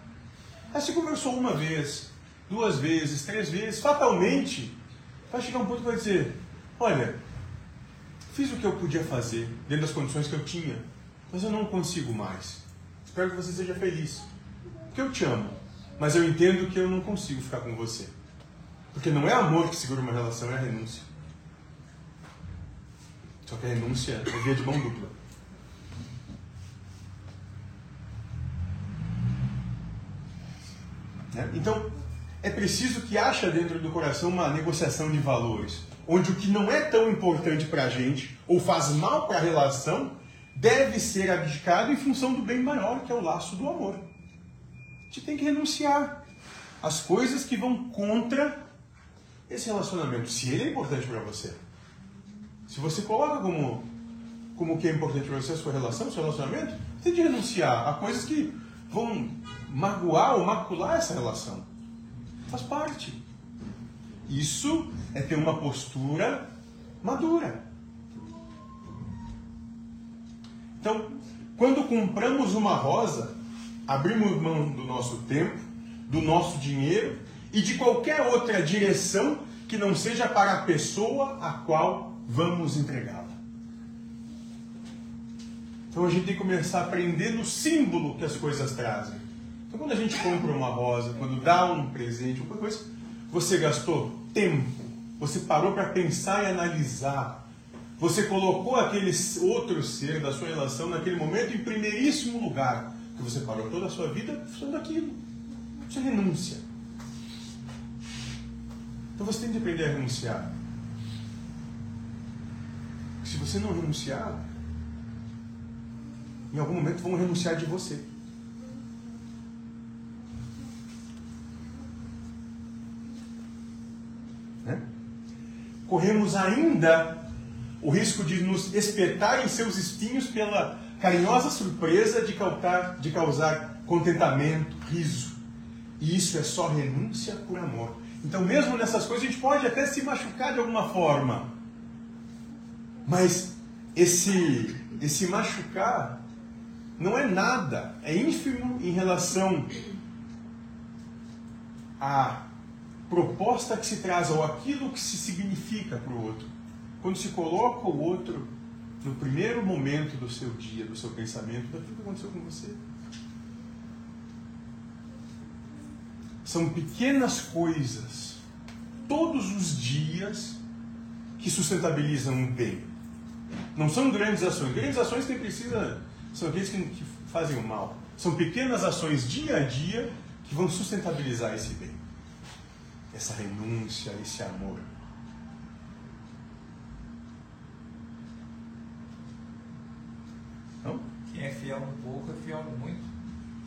Aí você conversou uma vez, duas vezes, três vezes, fatalmente vai chegar um ponto que vai dizer: Olha, fiz o que eu podia fazer dentro das condições que eu tinha, mas eu não consigo mais. Espero que você seja feliz. Porque eu te amo, mas eu entendo que eu não consigo ficar com você. Porque não é amor que segura uma relação, é a renúncia. Só que a renúncia é via de mão dupla. Né? Então, é preciso que haja dentro do coração uma negociação de valores, onde o que não é tão importante para a gente ou faz mal para a relação deve ser abdicado em função do bem maior, que é o laço do amor. A gente tem que renunciar às coisas que vão contra esse relacionamento, se ele é importante para você. Se você coloca como, como que é importante para você a sua relação, o seu relacionamento, você tem que renunciar a coisas que vão magoar ou macular essa relação. Faz parte. Isso é ter uma postura madura. Então, quando compramos uma rosa, abrimos mão do nosso tempo, do nosso dinheiro e de qualquer outra direção que não seja para a pessoa a qual vamos entregá-la. Então a gente tem que começar a aprender no símbolo que as coisas trazem. Então quando a gente compra uma rosa, quando dá um presente, alguma coisa, você gastou tempo, você parou para pensar e analisar, você colocou aquele outro ser da sua relação naquele momento em primeiríssimo lugar, que você parou toda a sua vida fazendo aquilo. Isso é renúncia. Então você tem que aprender a renunciar. Se você não renunciar, em algum momento vão renunciar de você. Né? Corremos ainda o risco de nos espetar em seus espinhos pela carinhosa surpresa de causar, de causar contentamento, riso. E isso é só renúncia por amor. Então, mesmo nessas coisas, a gente pode até se machucar de alguma forma. Mas esse, esse machucar não é nada, é ínfimo em relação à proposta que se traz ou aquilo que se significa para o outro. Quando se coloca o outro no primeiro momento do seu dia, do seu pensamento, daquilo que aconteceu com você. São pequenas coisas, todos os dias, que sustentabilizam o bem. Não são grandes ações. Grandes ações quem precisa são aqueles que, que fazem o mal. São pequenas ações dia a dia que vão sustentabilizar esse bem. Essa renúncia, esse amor. Não? Quem é fiel no pouco é fiel no muito.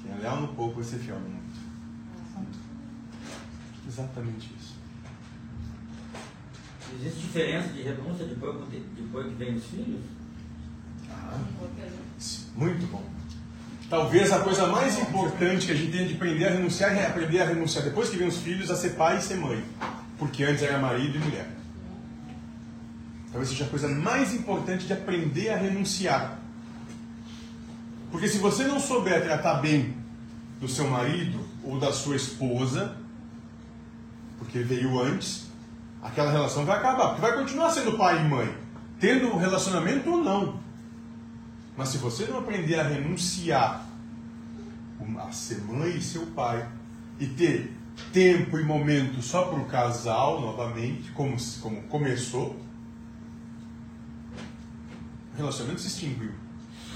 Quem é leal no pouco vai ser fiel no muito. Exatamente isso. Existe diferença de renúncia depois, depois que vem os filhos? Ah, muito bom. Talvez a coisa mais importante que a gente tem de aprender a renunciar é aprender a renunciar depois que vem os filhos a ser pai e ser mãe. Porque antes era marido e mulher. Talvez seja a coisa mais importante de aprender a renunciar. Porque se você não souber tratar bem do seu marido ou da sua esposa, porque veio antes, aquela relação vai acabar. Porque vai continuar sendo pai e mãe, tendo um relacionamento ou não. Mas se você não aprender a renunciar a ser mãe e seu pai, e ter tempo e momento só para o casal novamente, como, como começou, o relacionamento se extinguiu.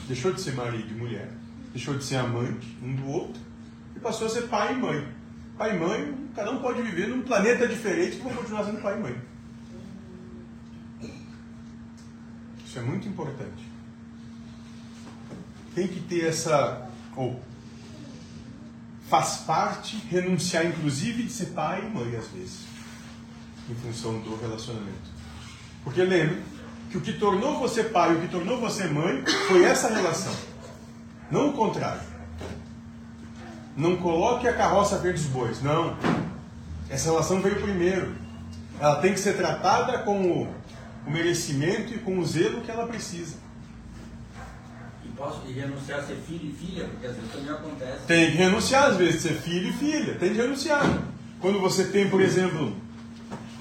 Deixou de ser marido e mulher, deixou de ser amante um do outro, e passou a ser pai e mãe. Pai e mãe, cada um pode viver num planeta diferente que vão continuar sendo pai e mãe. Isso é muito importante. Tem que ter essa. Ou faz parte renunciar, inclusive, de ser pai e mãe, às vezes, em função do relacionamento. Porque lembre que o que tornou você pai o que tornou você mãe foi essa relação, não o contrário. Não coloque a carroça verde dos bois, não. Essa relação veio primeiro. Ela tem que ser tratada com o, o merecimento e com o zelo que ela precisa. E posso renunciar a ser filho e filha, porque às vezes também acontece. Tem que renunciar, às vezes, ser filho e filha. Tem que renunciar. Quando você tem, por exemplo,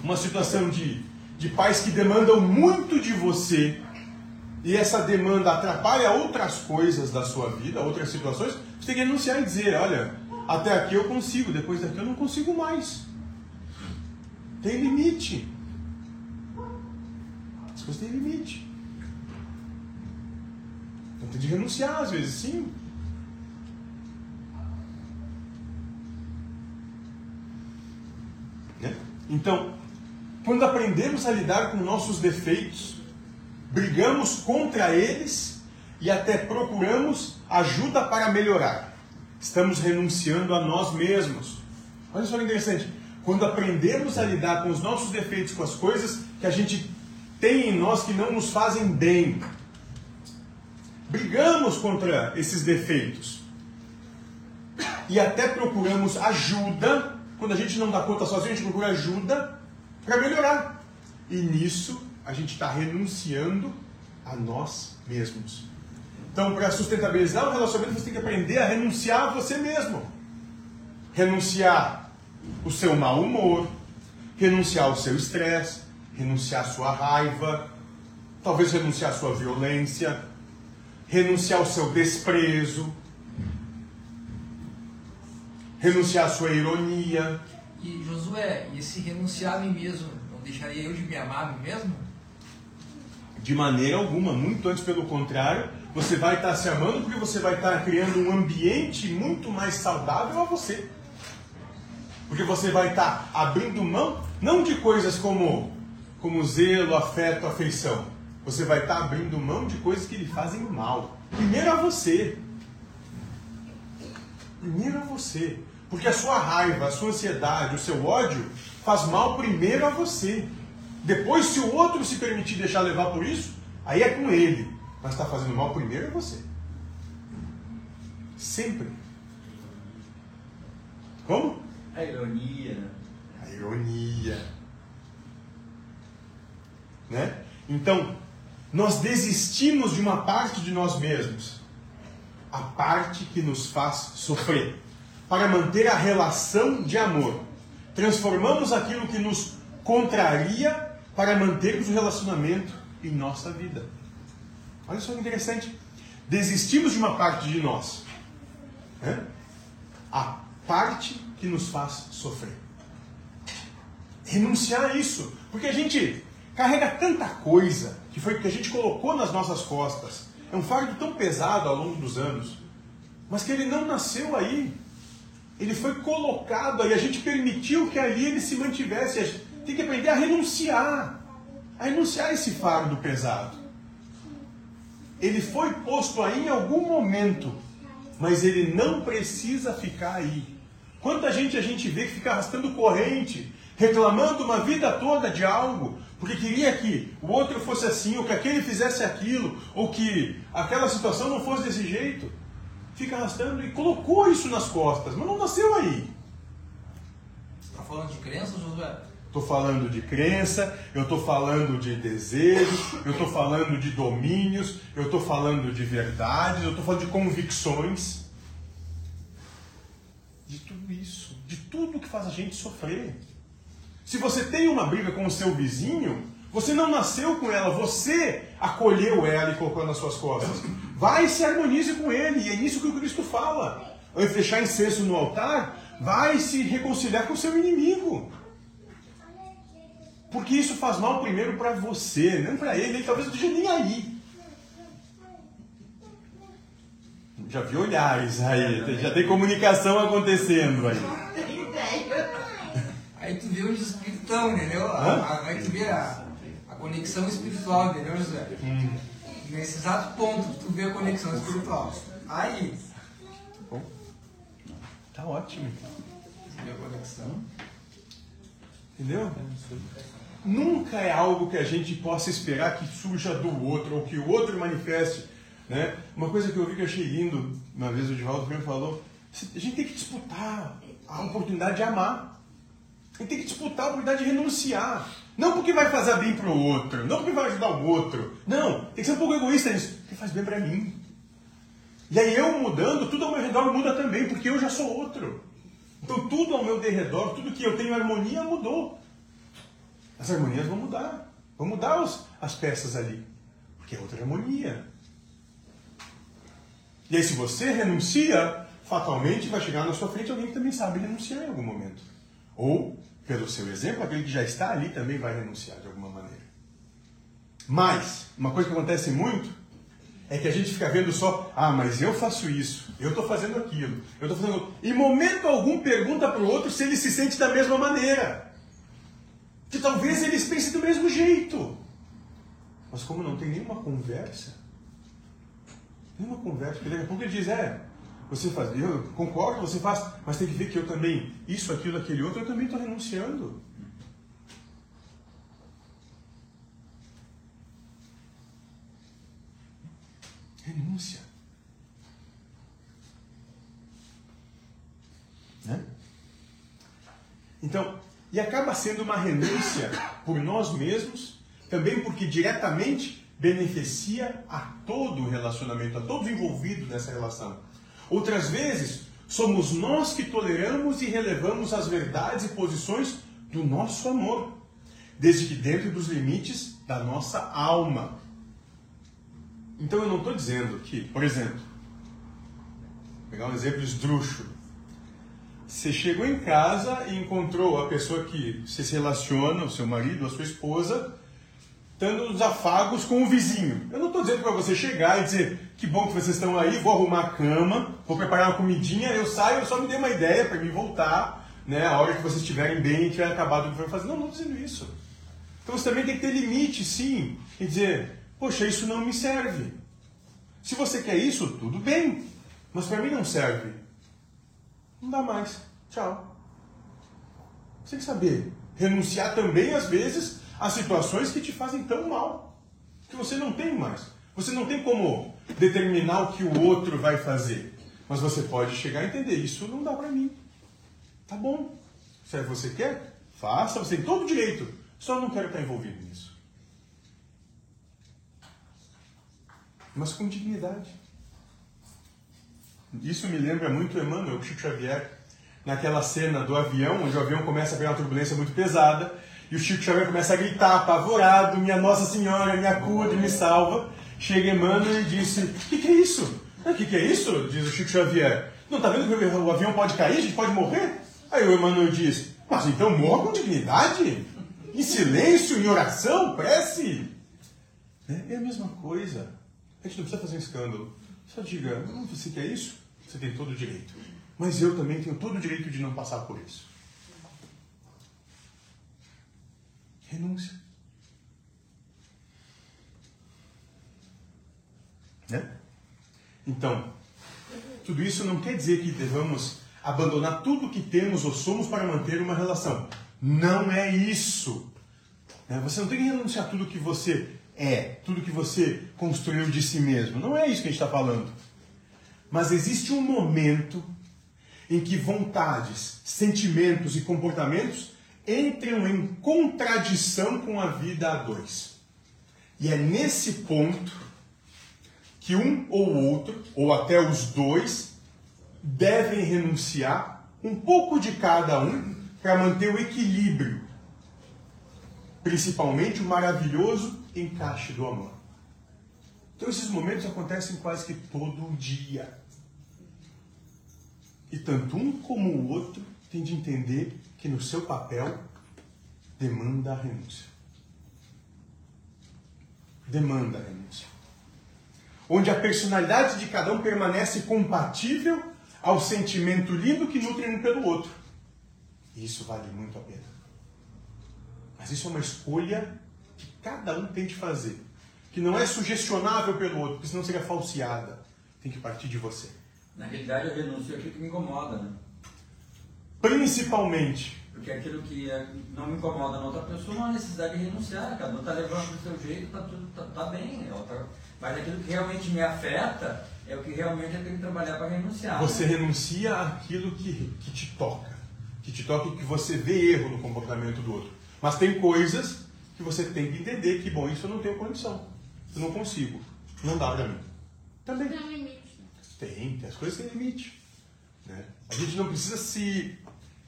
uma situação de, de pais que demandam muito de você e essa demanda atrapalha outras coisas da sua vida, outras situações, você tem que renunciar e dizer: olha, até aqui eu consigo, depois daqui eu não consigo mais. Tem limite. As coisas têm limite. Tem de renunciar às vezes, sim. Né? Então, quando aprendemos a lidar com nossos defeitos, brigamos contra eles e até procuramos ajuda para melhorar. Estamos renunciando a nós mesmos. Olha só que interessante. Quando aprendemos a lidar com os nossos defeitos, com as coisas que a gente tem em nós que não nos fazem bem, brigamos contra esses defeitos e até procuramos ajuda. Quando a gente não dá conta sozinho, a gente procura ajuda para melhorar. E nisso a gente está renunciando a nós mesmos. Então, para sustentabilizar o relacionamento, você tem que aprender a renunciar a você mesmo. Renunciar o seu mau humor, renunciar ao seu estresse, renunciar à sua raiva, talvez renunciar à sua violência, renunciar ao seu desprezo, renunciar à sua ironia. E Josué, e esse renunciar a mim mesmo, não deixaria eu de me amar a mim mesmo? De maneira alguma, muito antes pelo contrário, você vai estar se amando porque você vai estar criando um ambiente muito mais saudável a você. Porque você vai estar abrindo mão, não de coisas como, como zelo, afeto, afeição. Você vai estar abrindo mão de coisas que lhe fazem mal. Primeiro a você. Primeiro a você. Porque a sua raiva, a sua ansiedade, o seu ódio faz mal primeiro a você. Depois, se o outro se permitir deixar levar por isso, aí é com ele. Mas está fazendo mal primeiro a você. Sempre. Como? A ironia. A ironia. Né? Então, nós desistimos de uma parte de nós mesmos, a parte que nos faz sofrer, para manter a relação de amor. Transformamos aquilo que nos contraria para mantermos o relacionamento em nossa vida. Olha só que interessante. Desistimos de uma parte de nós. Né? A parte que nos faz sofrer. Renunciar a isso. Porque a gente carrega tanta coisa que foi que a gente colocou nas nossas costas. É um fardo tão pesado ao longo dos anos. Mas que ele não nasceu aí. Ele foi colocado aí. A gente permitiu que ali ele se mantivesse. Tem que aprender a renunciar. A renunciar esse fardo pesado. Ele foi posto aí em algum momento. Mas ele não precisa ficar aí. Quanta gente a gente vê que fica arrastando corrente, reclamando uma vida toda de algo, porque queria que o outro fosse assim, ou que aquele fizesse aquilo, ou que aquela situação não fosse desse jeito. Fica arrastando e colocou isso nas costas, mas não nasceu aí. Está falando de crença, Josué? Estou falando de crença, eu estou falando de desejo, eu estou falando de domínios, eu estou falando de verdades, eu estou falando de convicções. De tudo isso, de tudo que faz a gente sofrer. Se você tem uma briga com o seu vizinho, você não nasceu com ela, você acolheu ela e colocou nas suas costas. Vai e se harmonize com ele, e é isso que o Cristo fala. Antes de deixar incenso no altar, vai se reconciliar com o seu inimigo. Porque isso faz mal primeiro para você, não para ele, ele talvez não esteja nem aí. Já vi olhares aí, já tem comunicação acontecendo aí. Aí tu vê onde os espíritos estão, entendeu? Hã? Aí tu vê a, a conexão espiritual, entendeu, José? Hum. Nesse exato ponto tu vê a conexão espiritual. Aí, Bom, tá ótimo. tu vê a conexão. Entendeu? Nunca é algo que a gente possa esperar que surja do outro ou que o outro manifeste. Né? Uma coisa que eu vi que eu achei lindo, uma vez o Divaldo Franco falou, a gente tem que disputar a oportunidade de amar. A gente tem que disputar a oportunidade de renunciar. Não porque vai fazer bem para o outro, não porque vai ajudar o outro. Não, tem que ser um pouco egoísta nisso. Porque faz bem para mim. E aí eu mudando, tudo ao meu redor muda também, porque eu já sou outro. Então tudo ao meu derredor, tudo que eu tenho harmonia mudou. As harmonias vão mudar. Vão mudar os, as peças ali. Porque é outra harmonia. E aí se você renuncia, fatalmente vai chegar na sua frente alguém que também sabe renunciar em algum momento. Ou, pelo seu exemplo, aquele que já está ali também vai renunciar de alguma maneira. Mas, uma coisa que acontece muito é que a gente fica vendo só, ah, mas eu faço isso, eu estou fazendo aquilo, eu estou fazendo. Em momento algum pergunta para o outro se ele se sente da mesma maneira. Que talvez eles pensem do mesmo jeito. Mas como não tem nenhuma conversa, nenhuma conversa, porque daqui a pouco ele diz, é, você faz, eu concordo, você faz, mas tem que ver que eu também, isso, aquilo, aquele outro, eu também estou renunciando. Renúncia. Né? Então, e acaba sendo uma renúncia por nós mesmos, também porque diretamente beneficia a todo o relacionamento, a todos envolvidos nessa relação. Outras vezes, somos nós que toleramos e relevamos as verdades e posições do nosso amor, desde que dentro dos limites da nossa alma. Então eu não estou dizendo que, por exemplo, vou pegar um exemplo esdrúxulo. Você chegou em casa e encontrou a pessoa que você se relaciona, o seu marido, a sua esposa, dando os afagos com o vizinho. Eu não estou dizendo para você chegar e dizer que bom que vocês estão aí, vou arrumar a cama, vou preparar uma comidinha, eu saio, só me dei uma ideia para me voltar, né, a hora que vocês estiverem bem e tiverem acabado o que for fazer. Não, não estou dizendo isso. Então você também tem que ter limite, sim, e dizer, poxa, isso não me serve. Se você quer isso, tudo bem, mas para mim não serve. Não dá mais. Tchau. Você tem que saber renunciar também, às vezes, a situações que te fazem tão mal, que você não tem mais. Você não tem como determinar o que o outro vai fazer. Mas você pode chegar a entender, isso não dá para mim. Tá bom. Se você quer, faça, você tem todo o direito. Só não quero estar envolvido nisso. Mas com dignidade. Isso me lembra muito Emmanuel, Chico Xavier, naquela cena do avião, onde o avião começa a pegar uma turbulência muito pesada, e o Chico Xavier começa a gritar, apavorado, minha Nossa Senhora, me acude, me salva. Chega Emmanuel e disse, o que, que, é isso? O que, que, é isso? Diz o Chico Xavier. Não está vendo que o avião pode cair, a gente pode morrer? Aí o Emmanuel diz, mas então morra com dignidade? Em silêncio, em oração, prece? É a mesma coisa. A gente não precisa fazer um escândalo. Só diga, hum, você quer isso? Você tem todo o direito. Mas eu também tenho todo o direito de não passar por isso. Renúncia. Né? Então, tudo isso não quer dizer que devamos abandonar tudo que temos ou somos para manter uma relação. Não é isso. Né? Você não tem que renunciar tudo que você é, tudo que você construiu de si mesmo. Não é isso que a gente está falando. Mas existe um momento em que vontades, sentimentos e comportamentos entram em contradição com a vida a dois. E é nesse ponto que um ou outro, ou até os dois, devem renunciar um pouco de cada um para manter o equilíbrio, principalmente o maravilhoso encaixe do amor. Então esses momentos acontecem quase que todo dia. E tanto um como o outro tem de entender que no seu papel demanda a renúncia. Demanda a renúncia. Onde a personalidade de cada um permanece compatível ao sentimento lindo que nutre um pelo outro. E isso vale muito a pena. Mas isso é uma escolha que cada um tem de fazer. Que não é sugestionável pelo outro, porque senão seria falseada. Tem que partir de você. Na realidade, a renúncia é aquilo que me incomoda, né? Principalmente. Porque aquilo que é- não me incomoda na outra pessoa não há necessidade de renunciar. Cada um está levando do seu jeito, tá tudo tá, tá bem. É outra... Mas aquilo que realmente me afeta é o que realmente eu tenho que trabalhar para renunciar. Você né? renuncia àquilo que, que te toca. Que te toca e que você vê erro no comportamento do outro. Mas tem coisas que você tem que entender que, bom, isso eu não tenho condição. Eu não consigo. Não dá para mim. Também. Tem um limite. né? Tem, tem as coisas têm limite. Né? A gente não precisa se.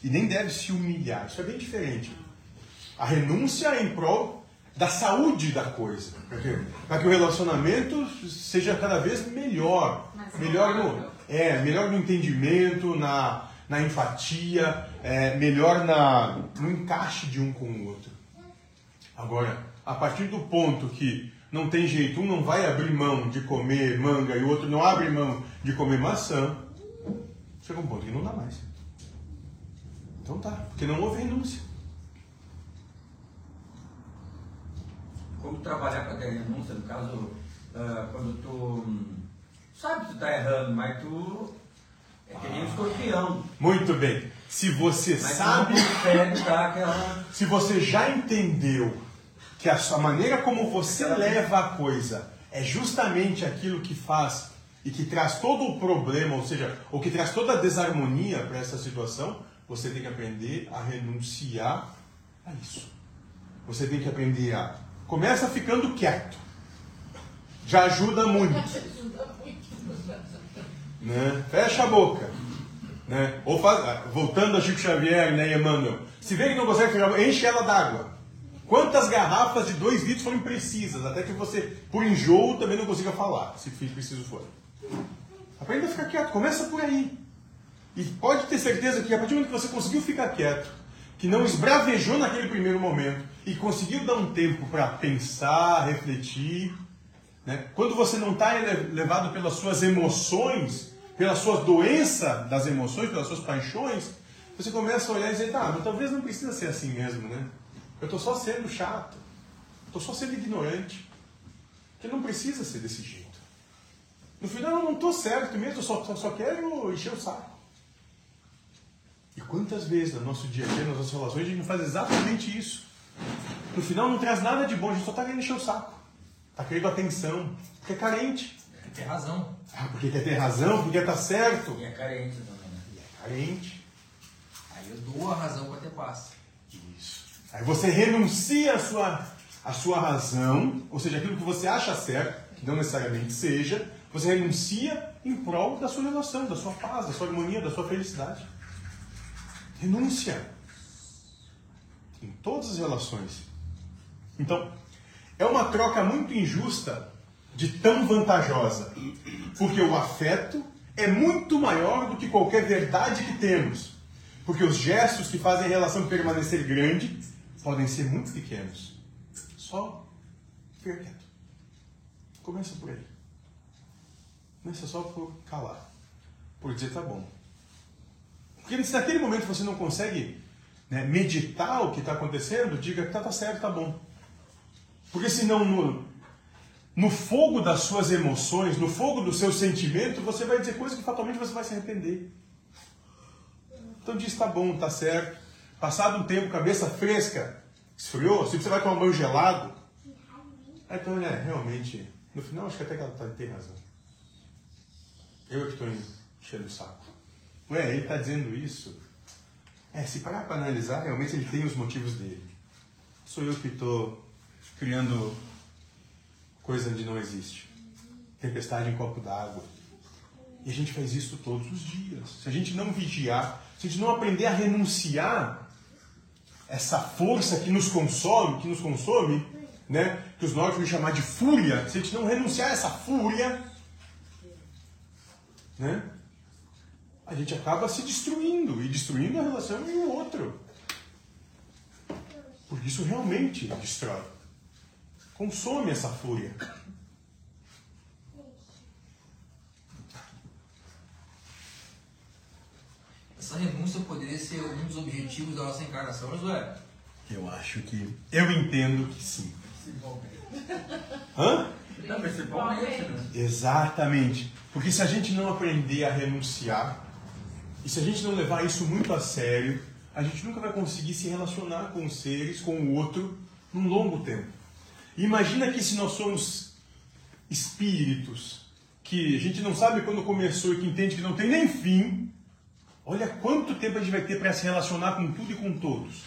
E nem deve se humilhar. Isso é bem diferente. A renúncia é em prol da saúde da coisa. Para que, para que o relacionamento seja cada vez melhor. Melhor no, saudável. é, melhor no entendimento, na, na empatia, é, melhor na, no encaixe de um com o outro. Agora, a partir do ponto que não tem jeito, um não vai abrir mão de comer manga e o outro não abre mão de comer maçã, chega um ponto que não dá mais. Então tá, porque não houve renúncia. Como trabalhar para ter renúncia, no caso, ah, quando tu sabe que tu tá errando, mas tu é que nem um escorpião. Muito bem. Se você Mas sabe, dar aquela. se você já entendeu que a sua maneira como você leva a coisa é justamente aquilo que faz e que traz todo o problema, ou seja, o que traz toda a desarmonia para essa situação, você tem que aprender a renunciar a isso. Você tem que aprender a. Começa ficando quieto. Já ajuda muito. Né? Fecha a boca. Né? Ou faz, ah, voltando a Chico Xavier né, Emmanuel, se vê que não consegue fechar, enche ela d'água. Quantas garrafas de 2 litros foram imprecisas, até que você, por enjoo, também não consiga falar, se preciso for. Aprenda a ficar quieto, começa por aí. E pode ter certeza que a partir do momento que você conseguiu ficar quieto, que não esbravejou naquele primeiro momento e conseguiu dar um tempo para pensar, refletir, né? quando você não está levado pelas suas emoções, pela sua doença das emoções, pelas suas paixões, você começa a olhar e dizer, tá, mas talvez não precisa ser assim mesmo, né? Eu estou só sendo chato, estou só sendo ignorante, porque não precisa ser desse jeito. No final eu não estou certo mesmo, eu só, só, só quero encher o saco. Quantas vezes no nosso dia a dia, nas nossas relações, a gente não faz exatamente isso? No final não traz nada de bom, a gente só está querendo encher o saco. Está querendo atenção, porque é carente. Tem razão. Ah, porque quer ter razão, porque quer estar certo. E é carente também. né? E é carente. Aí eu dou a razão para ter paz. Isso. Aí você renuncia a sua, a sua razão, ou seja, aquilo que você acha certo, que não necessariamente seja, você renuncia em prol da sua relação, da sua paz, da sua harmonia, da sua felicidade. Renúncia. Em todas as relações. Então, é uma troca muito injusta de tão vantajosa. Porque o afeto é muito maior do que qualquer verdade que temos. Porque os gestos que fazem a relação permanecer grande podem ser muito pequenos. Só fica quieto. Começa por aí. Começa só por calar. Por dizer tá bom. Porque se naquele momento você não consegue né, meditar o que está acontecendo, diga que tá, tá certo, tá bom. Porque senão no, no fogo das suas emoções, no fogo do seu sentimento, você vai dizer coisas que fatalmente você vai se arrepender. Então diz, tá bom, tá certo. Passado um tempo, cabeça fresca, esfriou, se você vai tomar um banho gelado, então, né, realmente, no final acho que até que ela tá, tem razão. Eu é que estou enchendo o saco. Ué, ele está dizendo isso. É, se parar para analisar, realmente ele tem os motivos dele. Sou eu que estou criando coisa onde não existe. Tempestade em copo d'água. E a gente faz isso todos os dias. Se a gente não vigiar, se a gente não aprender a renunciar essa força que nos consome, que nos consome, né? Que os nórdicos vão chamar de fúria. Se a gente não renunciar a essa fúria, né? A gente acaba se destruindo e destruindo a relação e o outro. Porque isso realmente destrói. Consome essa fúria. Essa renúncia poderia ser um dos objetivos da nossa encarnação, Josué? Eu acho que. Eu entendo que sim. Hã? Não, principalmente, né? Exatamente. Porque se a gente não aprender a renunciar, e se a gente não levar isso muito a sério, a gente nunca vai conseguir se relacionar com os seres, com o outro, num longo tempo. Imagina que se nós somos espíritos, que a gente não sabe quando começou e que entende que não tem nem fim, olha quanto tempo a gente vai ter para se relacionar com tudo e com todos.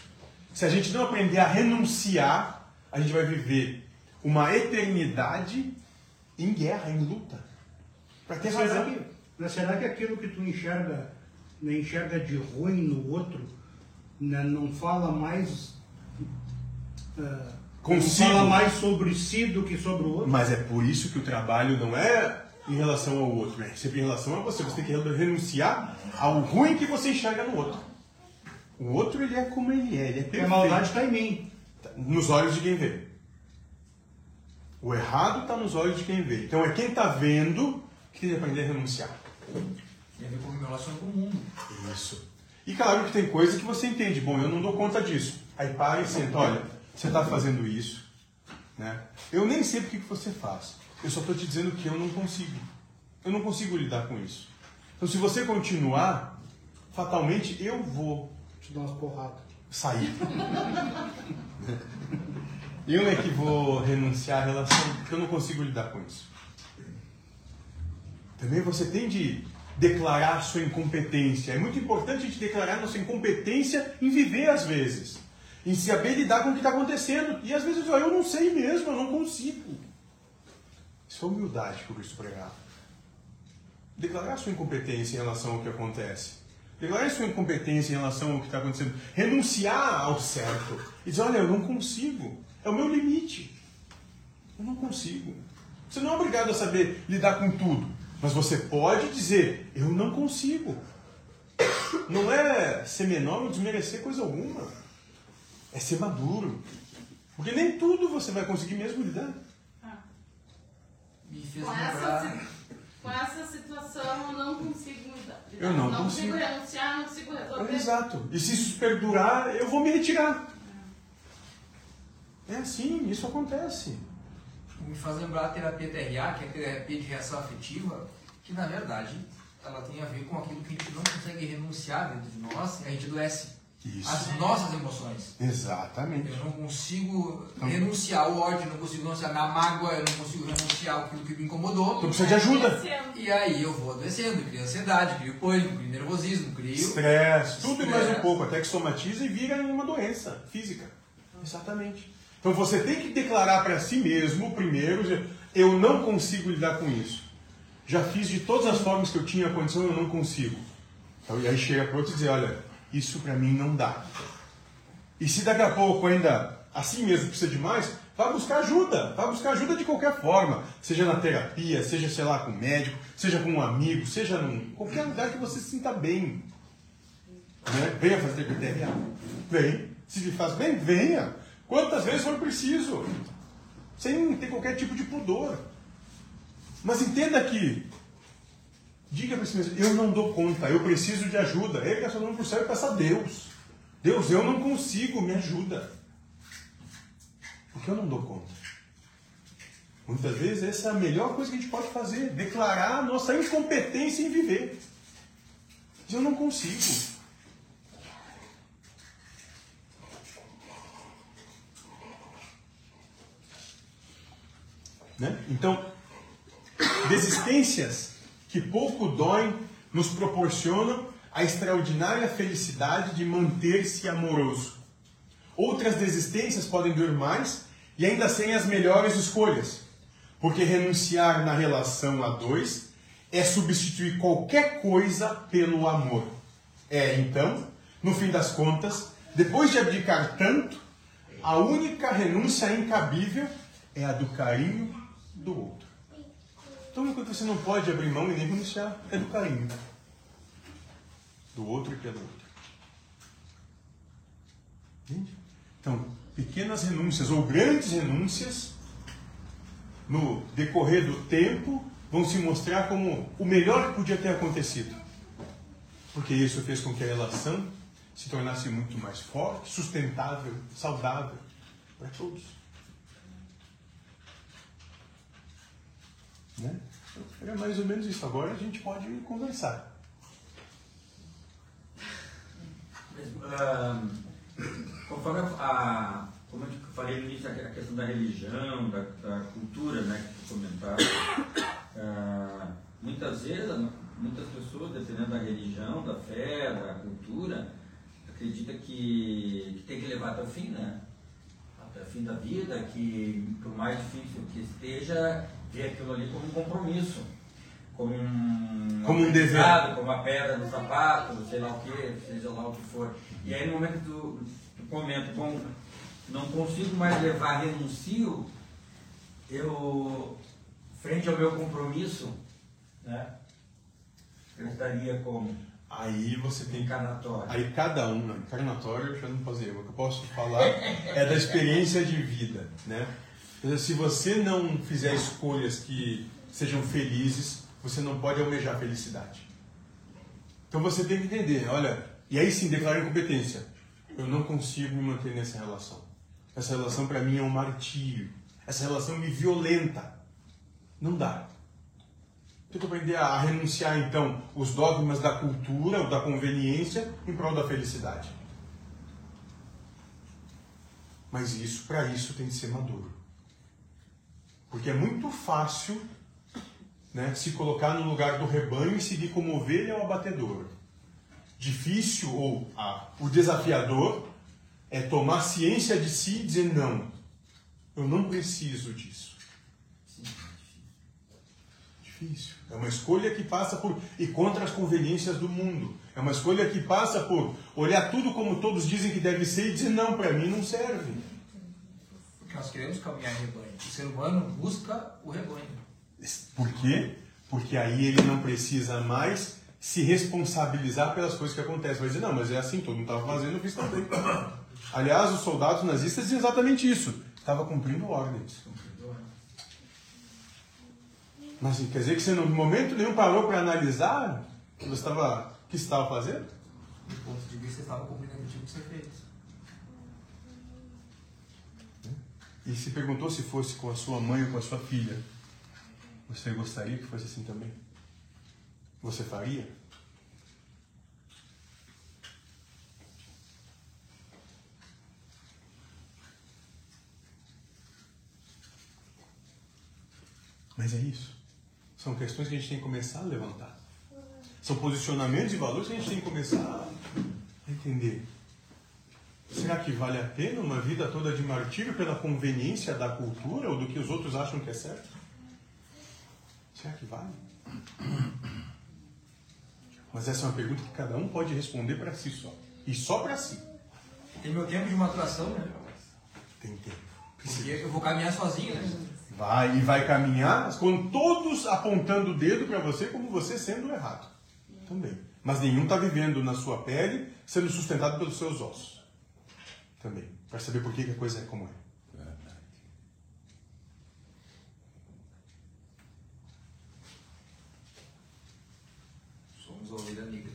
Se a gente não aprender a renunciar, a gente vai viver uma eternidade em guerra, em luta. Para ter Será razão. que, será que aquilo que tu enxerga, né, enxerga de ruim no outro, né, não fala mais. ah, Consigo. Não fala mais sobre si do que sobre o outro? Mas é por isso que o trabalho não é em relação ao outro, é sempre em relação a você. Você tem que renunciar ao ruim que você enxerga no outro. O outro, ele é como ele é, ele é perfeito. a maldade está em mim. nos olhos de quem vê. O errado está nos olhos de quem vê. Então é quem está vendo que tem que aprender a renunciar. Tem a ver com o meu relacionamento com o mundo. Isso. E claro que tem coisa que você entende. Bom, eu não dou conta disso. Aí para e senta. Olha, você está fazendo isso. Né? Eu nem sei porque que você faz. Eu só estou te dizendo que eu não consigo. Eu não consigo lidar com isso. Então se você continuar, fatalmente eu vou Te dou umas porradas. sair. Eu é que vou renunciar à relação, porque eu não consigo lidar com isso. Também você tem de declarar sua incompetência. É muito importante a gente declarar nossa incompetência em viver às vezes. Em saber lidar com o que está acontecendo. E às vezes eu não sei mesmo, eu não consigo. Isso é humildade que o Cristo pregava. Declarar sua incompetência em relação ao que acontece. Declarar sua incompetência em relação ao que está acontecendo. Renunciar ao certo. E dizer, olha, eu não consigo. É o meu limite. Eu não consigo. Você não é obrigado a saber lidar com tudo. Mas você pode dizer, eu não consigo. Não é ser menor ou desmerecer coisa alguma. É ser maduro. Porque nem tudo você vai conseguir mesmo lidar. Me fez Com essa, com essa situação eu não consigo mudar. Eu não não consigo. consigo renunciar, não consigo resolver. Exato. E se isso perdurar, eu vou me retirar. É assim, isso acontece. Me faz lembrar a terapia TRA, que é a terapia de reação afetiva, que na verdade ela tem a ver com aquilo que a gente não consegue renunciar dentro de nós e a gente adoece. Isso. As nossas emoções. Exatamente. Eu não consigo renunciar ao ódio, não consigo renunciar na mágoa, eu não consigo renunciar aquilo que me incomodou. Então precisa de ajuda. E aí eu vou adoecendo, crio ansiedade, crio pânico, crio nervosismo, crio. Estresse, tudo e mais um pouco, até que somatiza e vira uma doença física. Exatamente. Então você tem que declarar para si mesmo, primeiro, eu não consigo lidar com isso. Já fiz de todas as formas que eu tinha condição, eu não consigo. Então, e aí chega para outro e dizer, olha, isso para mim não dá. E se daqui a pouco ainda assim mesmo precisa de mais, vá buscar ajuda. Vá buscar ajuda de qualquer forma. Seja na terapia, seja, sei lá, com um médico, seja com um amigo, seja em qualquer lugar que você se sinta bem. Né? Venha fazer TPTRA. Vem. Se lhe faz bem, venha. Quantas vezes for preciso. Sem ter qualquer tipo de pudor. Mas entenda que, diga para si mesmo, eu não dou conta, eu preciso de ajuda. Ele está falando para o céu e peça a Deus. Deus, eu não consigo, me ajuda. Porque eu não dou conta. Muitas vezes essa é a melhor coisa que a gente pode fazer, declarar a nossa incompetência em viver. Eu não consigo. Né? Então, desistências que pouco doem nos proporcionam a extraordinária felicidade de manter-se amoroso. Outras desistências podem doer mais e ainda sem as melhores escolhas, porque renunciar na relação a dois é substituir qualquer coisa pelo amor. É então, no fim das contas, depois de abdicar tanto, a única renúncia incabível é a do carinho do outro. Então, uma coisa que você não pode abrir mão e nem renunciar é do carinho do outro e pelo outro. Entende? Então, pequenas renúncias ou grandes renúncias, no decorrer do tempo, vão se mostrar como o melhor que podia ter acontecido. Porque isso fez com que a relação se tornasse muito mais forte, sustentável, saudável para todos. Né? Era mais ou menos isso. Agora a gente pode conversar. Ah, conforme a, como eu falei no início, a questão da religião, da, da cultura, né, que tu comentaste, muitas vezes, muitas pessoas, dependendo da religião, da fé, da cultura, acredita que, que tem que levar até o fim, né? Até o fim da vida, que por mais difícil que esteja, vê aquilo ali como um compromisso. Como um, Como um dever. aprendizado, como uma pedra no sapato, sei lá o que, seja lá o que for. E aí no momento que tu, tu comenta, bom, não consigo mais levar, renuncio, eu, frente ao meu compromisso, né, eu estaria como? Aí você tem Encarnatório. Aí cada um, não, encarnatório eu já não dizer, o que eu posso falar é da experiência de vida, né? Se você não fizer escolhas que sejam felizes, você não pode almejar felicidade. Então você tem que entender, olha, e aí sim declarar incompetência. Eu não consigo me manter nessa relação. Essa relação para mim é um martírio. Essa relação me violenta. Não dá. Tem que aprender a renunciar então os dogmas da cultura ou da conveniência em prol da felicidade. Mas isso, para isso, tem que ser maduro. Porque é muito fácil né, se colocar no lugar do rebanho e seguir como ovelha ou abatedor. Difícil ou ah, o desafiador é tomar ciência de si e dizer não, eu não preciso disso. Difícil. É uma escolha que passa por e contra as conveniências do mundo. É uma escolha que passa por olhar tudo como todos dizem que deve ser e dizer não, para mim não serve. Porque nós queremos caminhar rebanho. O ser humano busca o rebanho. Por quê? Porque aí ele não precisa mais se responsabilizar pelas coisas que acontecem. Vai dizer, não, mas é assim, todo mundo estava fazendo, eu fiz também. Aliás, os soldados nazistas diziam exatamente isso. Estava cumprindo ordens. Mas quer dizer que você no momento nenhum parou para analisar o que você estava, que você estava fazendo? Do ponto de vista, você estava cumprindo o que tinha que ser feito. E se perguntou se fosse com a sua mãe ou com a sua filha. Você gostaria que fosse assim também? Você faria? Mas é isso. São questões que a gente tem que começar a levantar. São posicionamentos e valores que a gente tem que começar a entender. Será que vale a pena uma vida toda de martírio pela conveniência da cultura ou do que os outros acham que é certo? Será que vale? Mas essa é uma pergunta que cada um pode responder para si só. E só para si. Tem meu tempo de maturação, né? Tem tempo. Porque eu vou caminhar sozinho, né? Vai e vai caminhar com todos apontando o dedo para você como você sendo errado. Também. Mas nenhum está vivendo na sua pele, sendo sustentado pelos seus ossos. Também. Para saber por que, que a coisa é como é. Somos ovelha negra.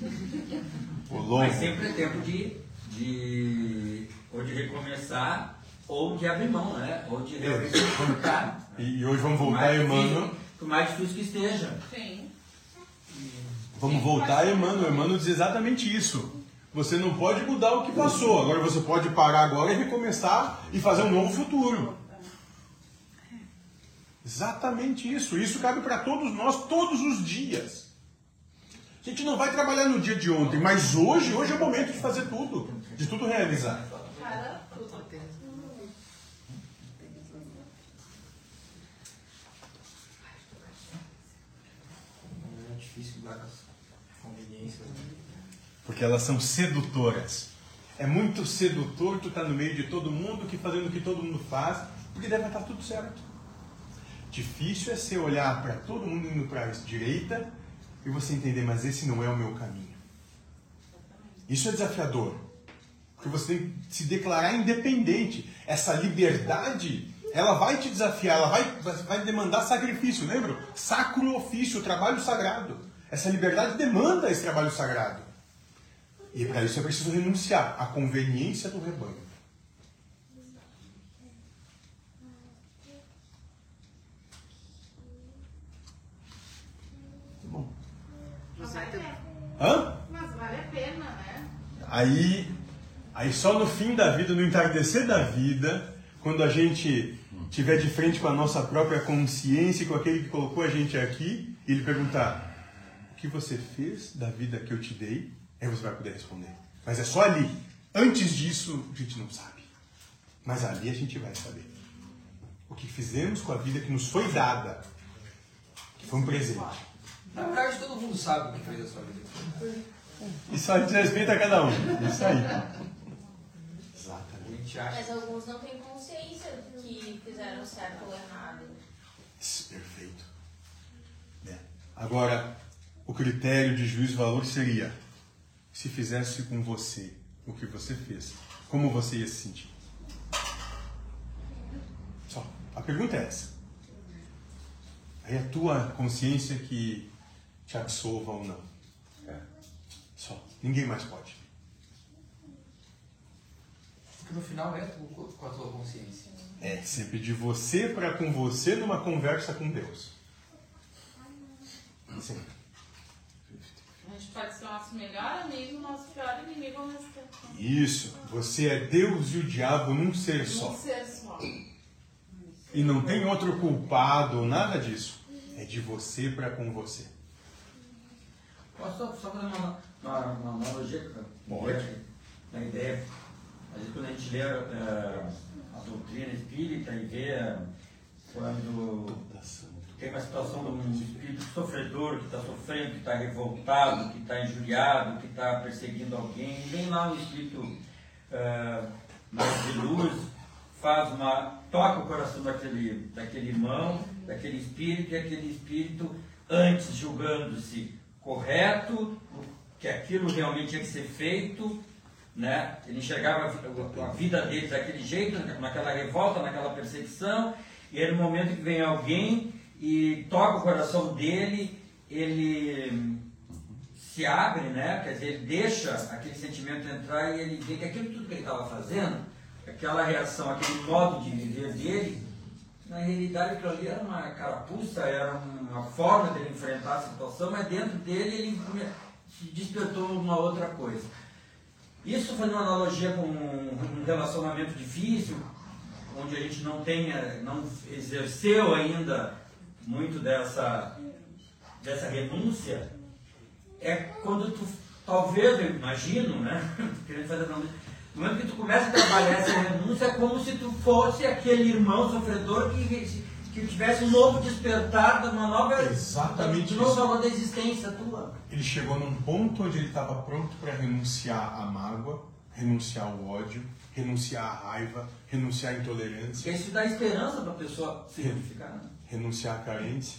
O lobo. Mas sempre é tempo de, de ou de recomeçar ou de abrir mão, né? Ou de realmente voltar. E, e hoje vamos voltar, Emmanuel. Por mais difícil que esteja. Sim. Vamos voltar, Emmanuel. Emmanuel diz exatamente isso. Você não pode mudar o que passou. Agora você pode parar agora e recomeçar e fazer um novo futuro. Exatamente isso. Isso cabe para todos nós, todos os dias. A gente não vai trabalhar no dia de ontem, mas hoje, hoje é o momento de fazer tudo, de tudo realizar. Para tudo. É difícil lidar com as conveniências. né? Porque elas são sedutoras. É muito sedutor tu estar no meio de todo mundo, que fazendo o que todo mundo faz, porque deve estar tudo certo. Difícil é você olhar para todo mundo indo para a direita e você entender, mas esse não é o meu caminho. Isso é desafiador. Porque você tem que se declarar independente. Essa liberdade, ela vai te desafiar, ela vai, vai demandar sacrifício, lembra? Sacro ofício, trabalho sagrado. Essa liberdade demanda esse trabalho sagrado. E para isso é preciso renunciar à conveniência do rebanho. Bom. Mas vale a pena. Hã? Mas vale a pena, né? Aí, aí só no fim da vida, no entardecer da vida, quando a gente tiver de frente com a nossa própria consciência e com aquele que colocou a gente aqui, e ele perguntar: o que você fez da vida que eu te dei? Aí você vai poder responder. Mas é só ali. Antes disso, a gente não sabe. Mas ali a gente vai saber. O que fizemos com a vida que nos foi dada. Que foi um presente. Na verdade, todo mundo sabe o que fez a sua vida. Isso aí diz respeito a cada um. Isso aí. Exatamente. Mas alguns não têm consciência que fizeram certo ou errado. Perfeito. É. Agora, o critério de juízo e valor seria: se fizesse com você o que você fez, como você ia se sentir? Só. A pergunta é essa. Aí é a tua consciência que te absolva ou não. É. Só. Ninguém mais pode. Porque no final é tu com a tua consciência. É sempre de você para com você numa conversa com Deus. Sim. A gente pode ser o nosso melhor amigo, o nosso pior inimigo ao mesmo tempo. Isso. Você é Deus e o diabo num ser só. Um ser só. E não tem outro culpado, nada disso. É de você para com você. Posso só, fazer uma, uma, uma analogia? Pode. Na ideia. Às vezes quando a gente lê eh, a doutrina espírita e vê eh, quando tem uma situação de um espírito sofredor que está sofrendo, que está revoltado, que está injuriado, que está perseguindo alguém, vem lá um espírito eh, mais de luz, faz uma. toca o coração daquele, daquele irmão, daquele espírito, e aquele espírito, antes julgando-se correto, que aquilo realmente tinha que ser feito, né? Ele enxergava a vida dele daquele jeito, naquela revolta, naquela perseguição, e aí no momento que vem alguém e toca o coração dele, ele se abre, né? Quer dizer, ele deixa aquele sentimento entrar e ele vê que aquilo tudo que ele estava fazendo, aquela reação, aquele modo de viver dele, na realidade aquilo ali era uma carapuça, era uma forma dele enfrentar a situação, mas dentro dele ele despertou uma outra coisa. Isso fazendo uma analogia com um relacionamento difícil, onde a gente não tenha, não exerceu ainda muito dessa, dessa renúncia, é quando tu, talvez, eu imagino, né? Querendo fazer uma no momento que tu começa a trabalhar essa renúncia, é como se tu fosse aquele irmão sofredor que, que tivesse um novo despertar, de uma nova. Exatamente de novo valor da existência tua. Ele chegou num ponto onde ele estava pronto para renunciar à mágoa, renunciar ao ódio, renunciar à raiva, renunciar à intolerância, isso dá esperança para a pessoa se purificar. Né? Renunciar à carência.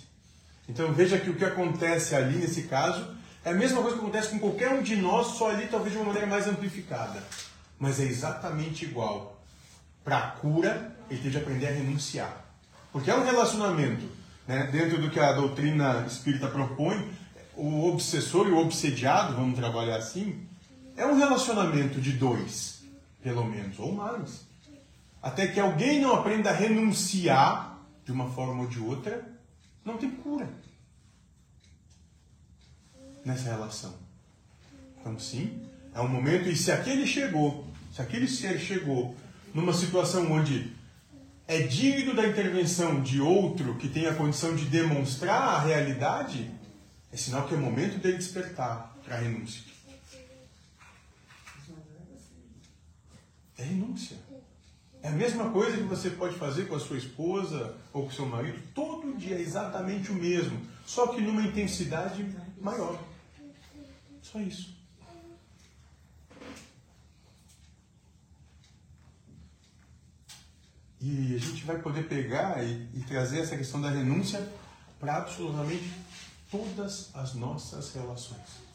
Então veja que o que acontece ali nesse caso é a mesma coisa que acontece com qualquer um de nós, só ali talvez de uma maneira mais amplificada. Mas é exatamente igual. Para a cura, ele teve de aprender a renunciar. Porque é um relacionamento, né? dentro do que a doutrina espírita propõe, o obsessor e o obsediado, vamos trabalhar assim, é um relacionamento de dois, pelo menos, ou mais. Até que alguém não aprenda a renunciar de uma forma ou de outra, não tem cura nessa relação. Então, sim, é um momento, e se aquele chegou, se aquele ser chegou numa situação onde é digno da intervenção de outro que tem a condição de demonstrar a realidade, é sinal que é o momento dele despertar para a renúncia. É renúncia. É a mesma coisa que você pode fazer com a sua esposa ou com o seu marido, todo dia exatamente o mesmo, só que numa intensidade maior. Só isso. E a gente vai poder pegar e, e trazer essa questão da renúncia para absolutamente todas as nossas relações.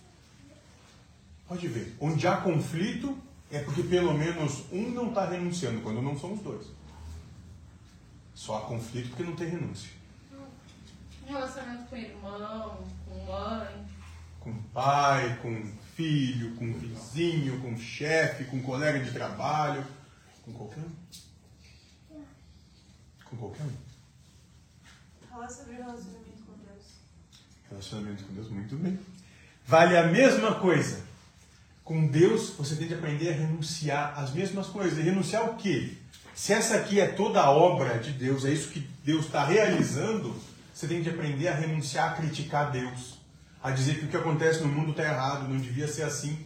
Pode ver, onde há conflito é porque pelo menos um não está renunciando, quando não são os dois. Só há conflito porque não tem renúncia. Relacionamento com irmão, com mãe. Com pai, com filho, com vizinho, com chefe, com colega de trabalho, com qualquer um. Com qualquer um. Fala sobre relacionamento com Deus. Relacionamento com Deus, muito bem. Vale a mesma coisa. Com Deus, você tem de aprender a renunciar às mesmas coisas. E renunciar ao quê? Se essa aqui é toda a obra de Deus, é isso que Deus está realizando, você tem de aprender a renunciar a criticar Deus. A dizer que o que acontece no mundo está errado, não devia ser assim.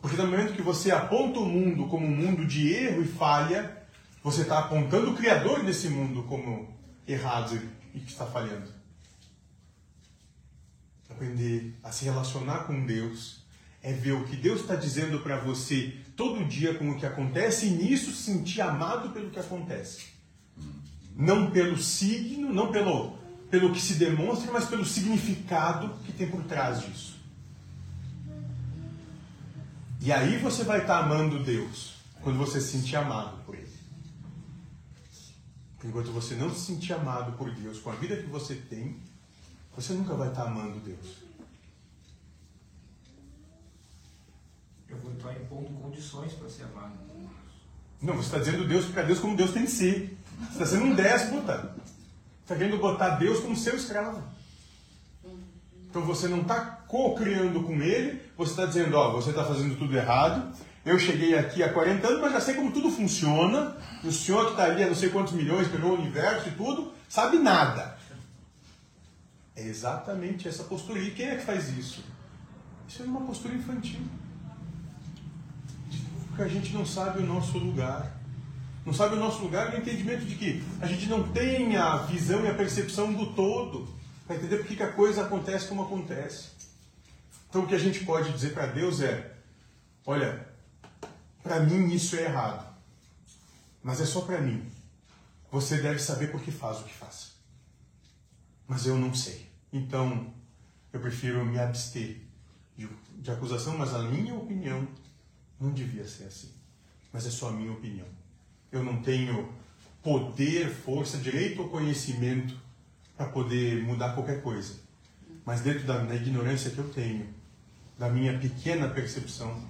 Porque no momento que você aponta o mundo como um mundo de erro e falha, você está apontando o Criador desse mundo como errado e que está falhando aprender a se relacionar com Deus, é ver o que Deus está dizendo para você todo dia com o que acontece e nisso se sentir amado pelo que acontece. Não pelo signo, não pelo pelo que se demonstra, mas pelo significado que tem por trás disso. E aí você vai estar amando Deus, quando você se sentir amado por Ele. Enquanto você não se sentir amado por Deus com a vida que você tem, você nunca vai estar amando Deus. Eu vou estar impondo condições para ser amado. Não, você está dizendo Deus para Deus como Deus tem que ser. Você está sendo um déspota. Está querendo botar Deus como seu escravo. Então você não está co-criando com Ele, você está dizendo, ó, você está fazendo tudo errado, eu cheguei aqui há 40 anos, mas já sei como tudo funciona, o senhor que está ali há não sei quantos milhões, pegou o universo e tudo, sabe nada. É exatamente essa postura. E quem é que faz isso? Isso é uma postura infantil. Porque a gente não sabe o nosso lugar. Não sabe o nosso lugar no entendimento de que a gente não tem a visão e a percepção do todo para entender por que a coisa acontece como acontece. Então o que a gente pode dizer para Deus é: olha, para mim isso é errado, mas é só para mim. Você deve saber por que faz o que faz. Mas eu não sei. Então eu prefiro me abster de, de acusação, mas a minha opinião não devia ser assim. Mas é só a minha opinião. Eu não tenho poder, força, direito ou conhecimento para poder mudar qualquer coisa. Mas dentro da, da, ignorância que eu tenho, da minha pequena percepção,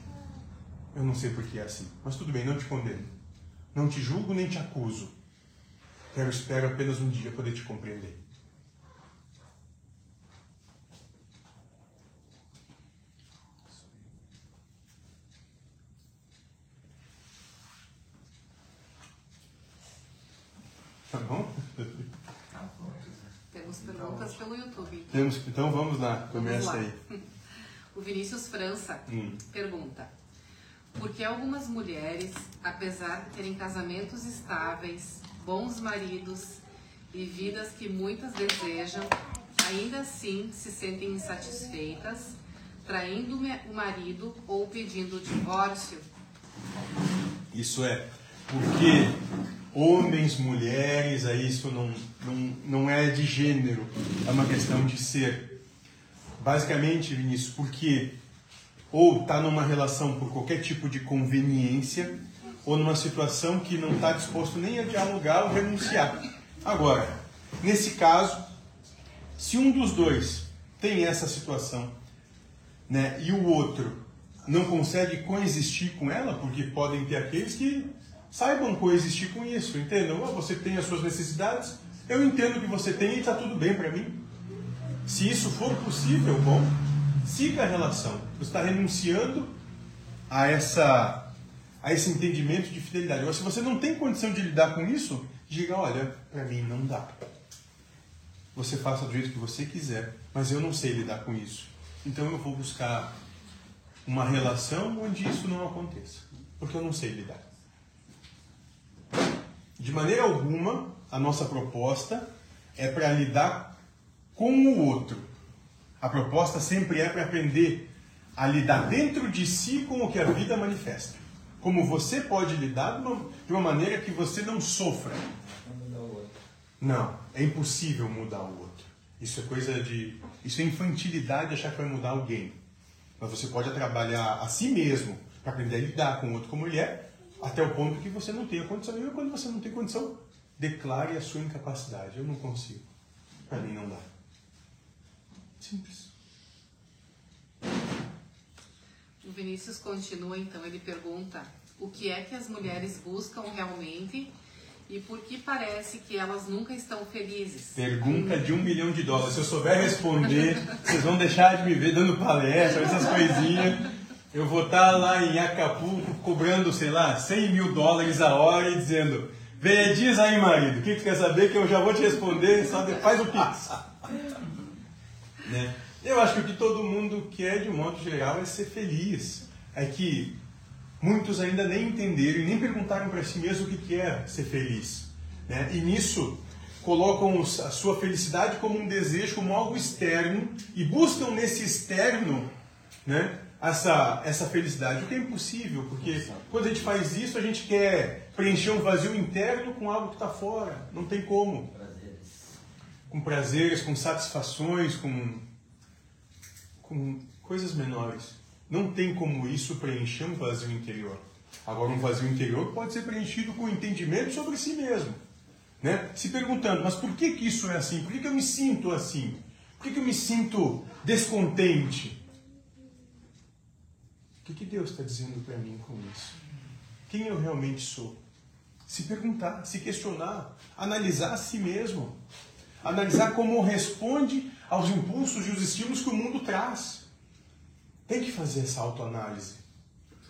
eu não sei por que é assim. Mas tudo bem, não te condeno. Não te julgo nem te acuso. Quero espero apenas um dia poder te compreender. Tá bom? Temos perguntas pelo YouTube. Temos, então vamos lá, começa Vamos lá. aí. O Vinícius França Hum. pergunta: Por que algumas mulheres, apesar de terem casamentos estáveis, bons maridos e vidas que muitas desejam, ainda assim se sentem insatisfeitas, traindo o marido ou pedindo o divórcio? Isso é porque homens, mulheres, isso não, não, não é de gênero, é uma questão de ser. Basicamente, Vinícius, porque ou está numa relação por qualquer tipo de conveniência, ou numa situação que não está disposto nem a dialogar ou renunciar. Agora, nesse caso, se um dos dois tem essa situação, né, e o outro não consegue coexistir com ela, porque podem ter aqueles que saibam coexistir com isso, entendam? Ah, Você tem as suas necessidades, eu entendo que você tem e está tudo bem para mim. Se isso for possível, bom, siga a relação. Você está renunciando a essa a esse entendimento de fidelidade. Agora, se você não tem condição de lidar com isso, diga, olha, para mim não dá. Você faça do jeito que você quiser, mas eu não sei lidar com isso. Então eu vou buscar uma relação onde isso não aconteça, porque eu não sei lidar. De maneira alguma, a nossa proposta é para lidar com o outro. A proposta sempre é para aprender a lidar dentro de si com o que a vida manifesta. Como você pode lidar de uma, maneira que você não sofra. Não, é impossível mudar o outro. Isso é coisa de. Isso é infantilidade achar que vai mudar alguém. Mas você pode trabalhar a si mesmo para aprender a lidar com o outro como ele é, até o ponto que você não tenha condição. E quando você não tem condição, declare a sua incapacidade. Eu não consigo. Para mim não dá. Simples. O Vinícius continua então, ele pergunta: O que é que as mulheres buscam realmente e por que parece que elas nunca estão felizes? Pergunta de um milhão de dólares. Se eu souber responder, vocês vão deixar de me ver dando palestra, essas coisinhas. Eu vou estar lá em Acapulco cobrando, sei lá, 100 mil dólares a hora e dizendo: Vê, diz aí, marido, o que tu quer saber que eu já vou te responder, só faz o pix. Né? Eu acho que o que todo mundo quer, de um modo geral, é ser feliz. É que muitos ainda nem entenderam e nem perguntaram para si mesmo o que é ser feliz. Né? E nisso colocam a sua felicidade como um desejo, como algo externo e buscam nesse externo né, essa, essa felicidade, o que é impossível, porque quando a gente faz isso, a gente quer preencher um vazio interno com algo que está fora. Não tem como. com prazeres, com satisfações, com, com coisas menores. Não tem como isso preencher um vazio interior. Agora, um vazio interior pode ser preenchido com entendimento sobre si mesmo. Né? Se perguntando, mas por que, que isso é assim? Por que, que eu me sinto assim? Por que, que eu me sinto descontente? O que, Deus está dizendo para mim com isso? Quem eu realmente sou? Se perguntar, se questionar, analisar a si mesmo. Analisar como responde aos impulsos e os estímulos que o mundo traz. Tem que fazer essa autoanálise.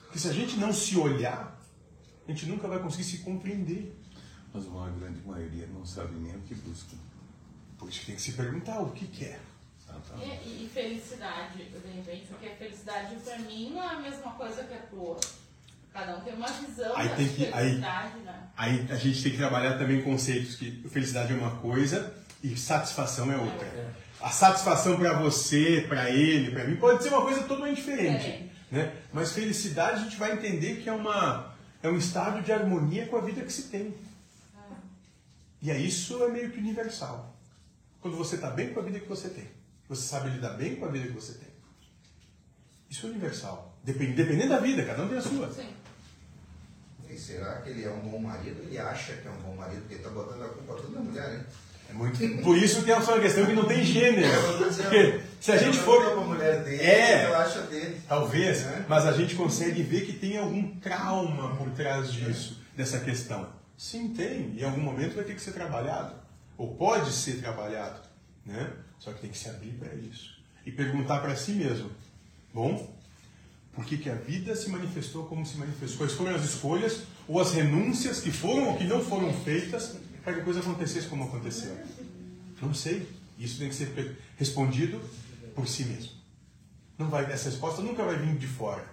Porque se a gente não se olhar, a gente nunca vai conseguir se compreender. Mas uma grande maioria não sabe nem o que busca. Que tem que se perguntar o que quer. Tá. E, e felicidade, de repente, porque a felicidade pra mim não é a mesma coisa que a tua. Cada um tem uma visão Aí da tem que- aí- felicidade, né? Aí a gente tem que trabalhar também conceitos que felicidade é uma coisa e satisfação é outra. A satisfação para você, para ele, para mim pode ser uma coisa totalmente diferente, Diferente. né? Mas felicidade a gente vai entender que é uma é um estado de harmonia com a vida que se tem. E aí isso é meio que universal. Quando você está bem com a vida que você tem, você sabe lidar bem com a vida que você tem. Isso é universal. Depende, dependendo da vida, cada um tem a sua. Sim. E será que ele é um bom marido? Ele acha que é um bom marido, porque ele está botando a culpa toda na mulher, hein? É muito... Por isso que é uma questão que não tem gênero. Eu dizendo, Porque se a gente for. a mulher dele, É. ela acha dele. Talvez, né? mas a gente consegue ver que tem algum trauma por trás disso, dessa questão. Sim, tem. E em algum momento vai ter que ser trabalhado. Ou pode ser trabalhado. Né? Só que tem que se abrir para isso. E perguntar para si mesmo: bom, por que, que a vida se manifestou como se manifestou? Quais foram as escolhas ou as renúncias que foram ou que não foram feitas para que a coisa acontecesse como aconteceu? Não sei. Isso tem que ser respondido por si mesmo. Não vai, essa resposta nunca vai vir de fora.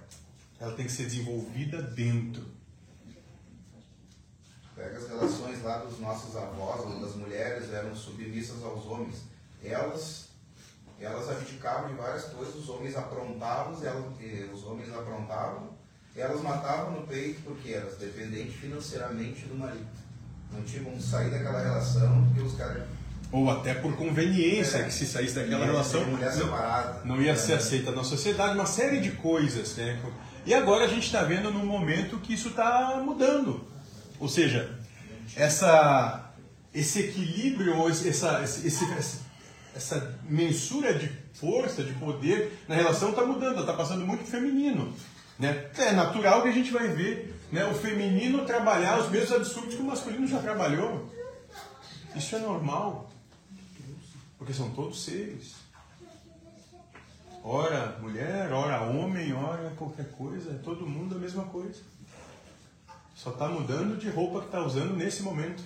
Ela tem que ser desenvolvida dentro. Pega as relações lá dos nossos avós, onde as mulheres eram submissas aos homens. Elas, elas abdicavam de várias coisas, os homens aprontavam, elas, eh, os homens aprontavam, elas matavam no peito porque elas dependentes financeiramente do marido. Não tinham como sair daquela relação porque os caras. Ou até por conveniência, que se saísse daquela relação, mulher separada. não ia ser aceita na sociedade, uma série de coisas. Né? E agora a gente está vendo num momento que isso está mudando. Ou seja, essa, esse equilíbrio, ou essa, esse- esse- essa mensura de força, de poder na relação está mudando, está passando muito feminino. Né? É natural que a gente vai ver né, o feminino trabalhar os mesmos absurdos que o masculino já trabalhou. Isso é normal. Porque são todos seres. Ora mulher, ora homem, ora qualquer coisa. É todo mundo a mesma coisa. Só está mudando de roupa que está usando nesse momento.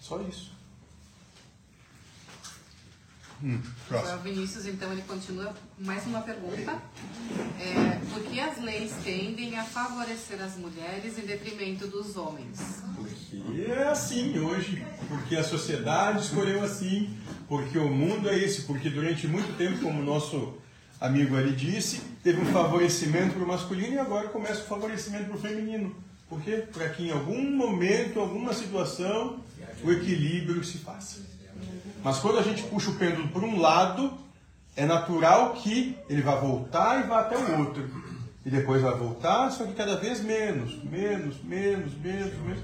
Só isso. Hum, O. Vinícius, então, ele continua mais uma pergunta. É, por que as leis tendem a favorecer as mulheres em detrimento dos homens? Porque é assim hoje, porque a sociedade escolheu assim, porque o mundo é esse, porque durante muito tempo, como o nosso amigo ali disse, teve um favorecimento para o masculino e agora começa o favorecimento para o feminino. Por quê? Para que em algum momento, alguma situação, o equilíbrio se faça. Mas quando a gente puxa o pêndulo para um lado, é natural que ele vá voltar e vá até o outro. E depois vai voltar, só que cada vez menos, menos, menos, menos, menos,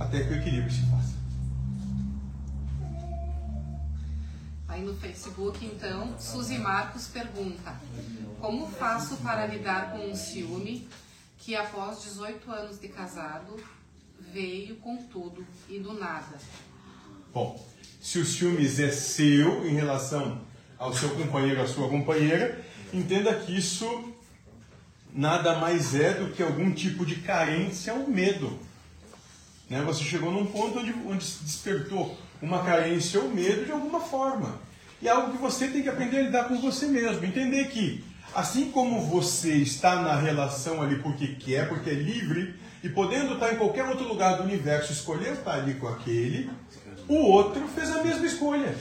até que o equilíbrio se faça. Aí no Facebook, então, Suzy Marcos pergunta: Como faço para lidar com um ciúme que após 18 anos de casado veio com tudo e do nada? Bom, se o ciúmes é seu em relação ao seu companheiro, à sua companheira, entenda que isso nada mais é do que algum tipo de carência ou medo. Né? Você chegou num ponto onde, onde se despertou uma carência ou medo de alguma forma. E é algo que você tem que aprender a lidar com você mesmo. Entender que, assim como você está na relação ali porque quer, porque é livre, e podendo estar em qualquer outro lugar do universo, escolher estar ali com aquele, o outro fez a mesma escolha.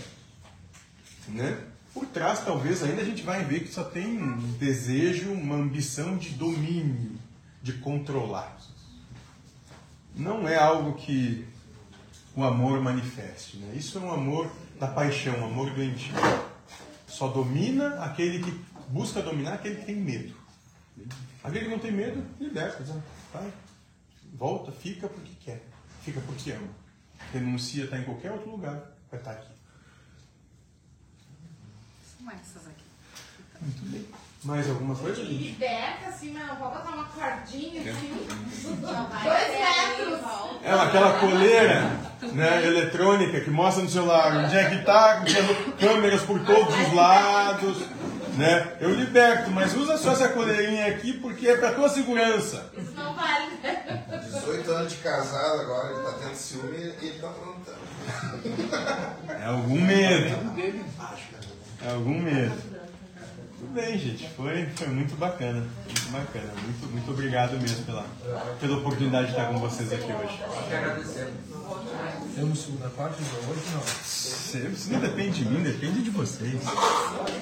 Né? Por trás, talvez, ainda a gente vai ver que só tem um desejo, uma ambição de domínio, de controlar. Não é algo que o amor manifeste. Né? Isso é um amor da paixão, amor doentio. Só domina aquele que busca dominar aquele que tem medo. Aquele que não tem medo, liberta. Vai, volta, fica porque quer. Fica porque ama. Renuncia, está em qualquer outro lugar, vai estar aqui. São essas aqui. Muito bem. Mais alguma coisa? E liberta assim, mas não pode botar uma cordinha assim. Dois metros. É aquela coleira né, eletrônica que mostra no celular onde é que está, câmeras por todos os lados. Né? Eu liberto, mas usa só essa coleirinha aqui porque é para tua segurança. Isso não vale. 18 anos de casado agora, ele tá tendo ciúme e ele tá aprontando. É algum medo. É algum medo. Tudo bem, gente. Foi, foi muito bacana. Muito bacana. Muito, muito obrigado mesmo pela, pela oportunidade de estar com vocês aqui hoje. Que. Temos segunda parte do hoje, não. Isso não depende de mim, depende de vocês.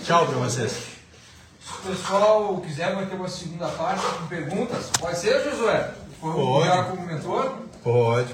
Tchau pra vocês. Se o pessoal quiser, vai ter uma segunda parte com perguntas. Pode ser, Josué? Foi como mentor? Pode, pode.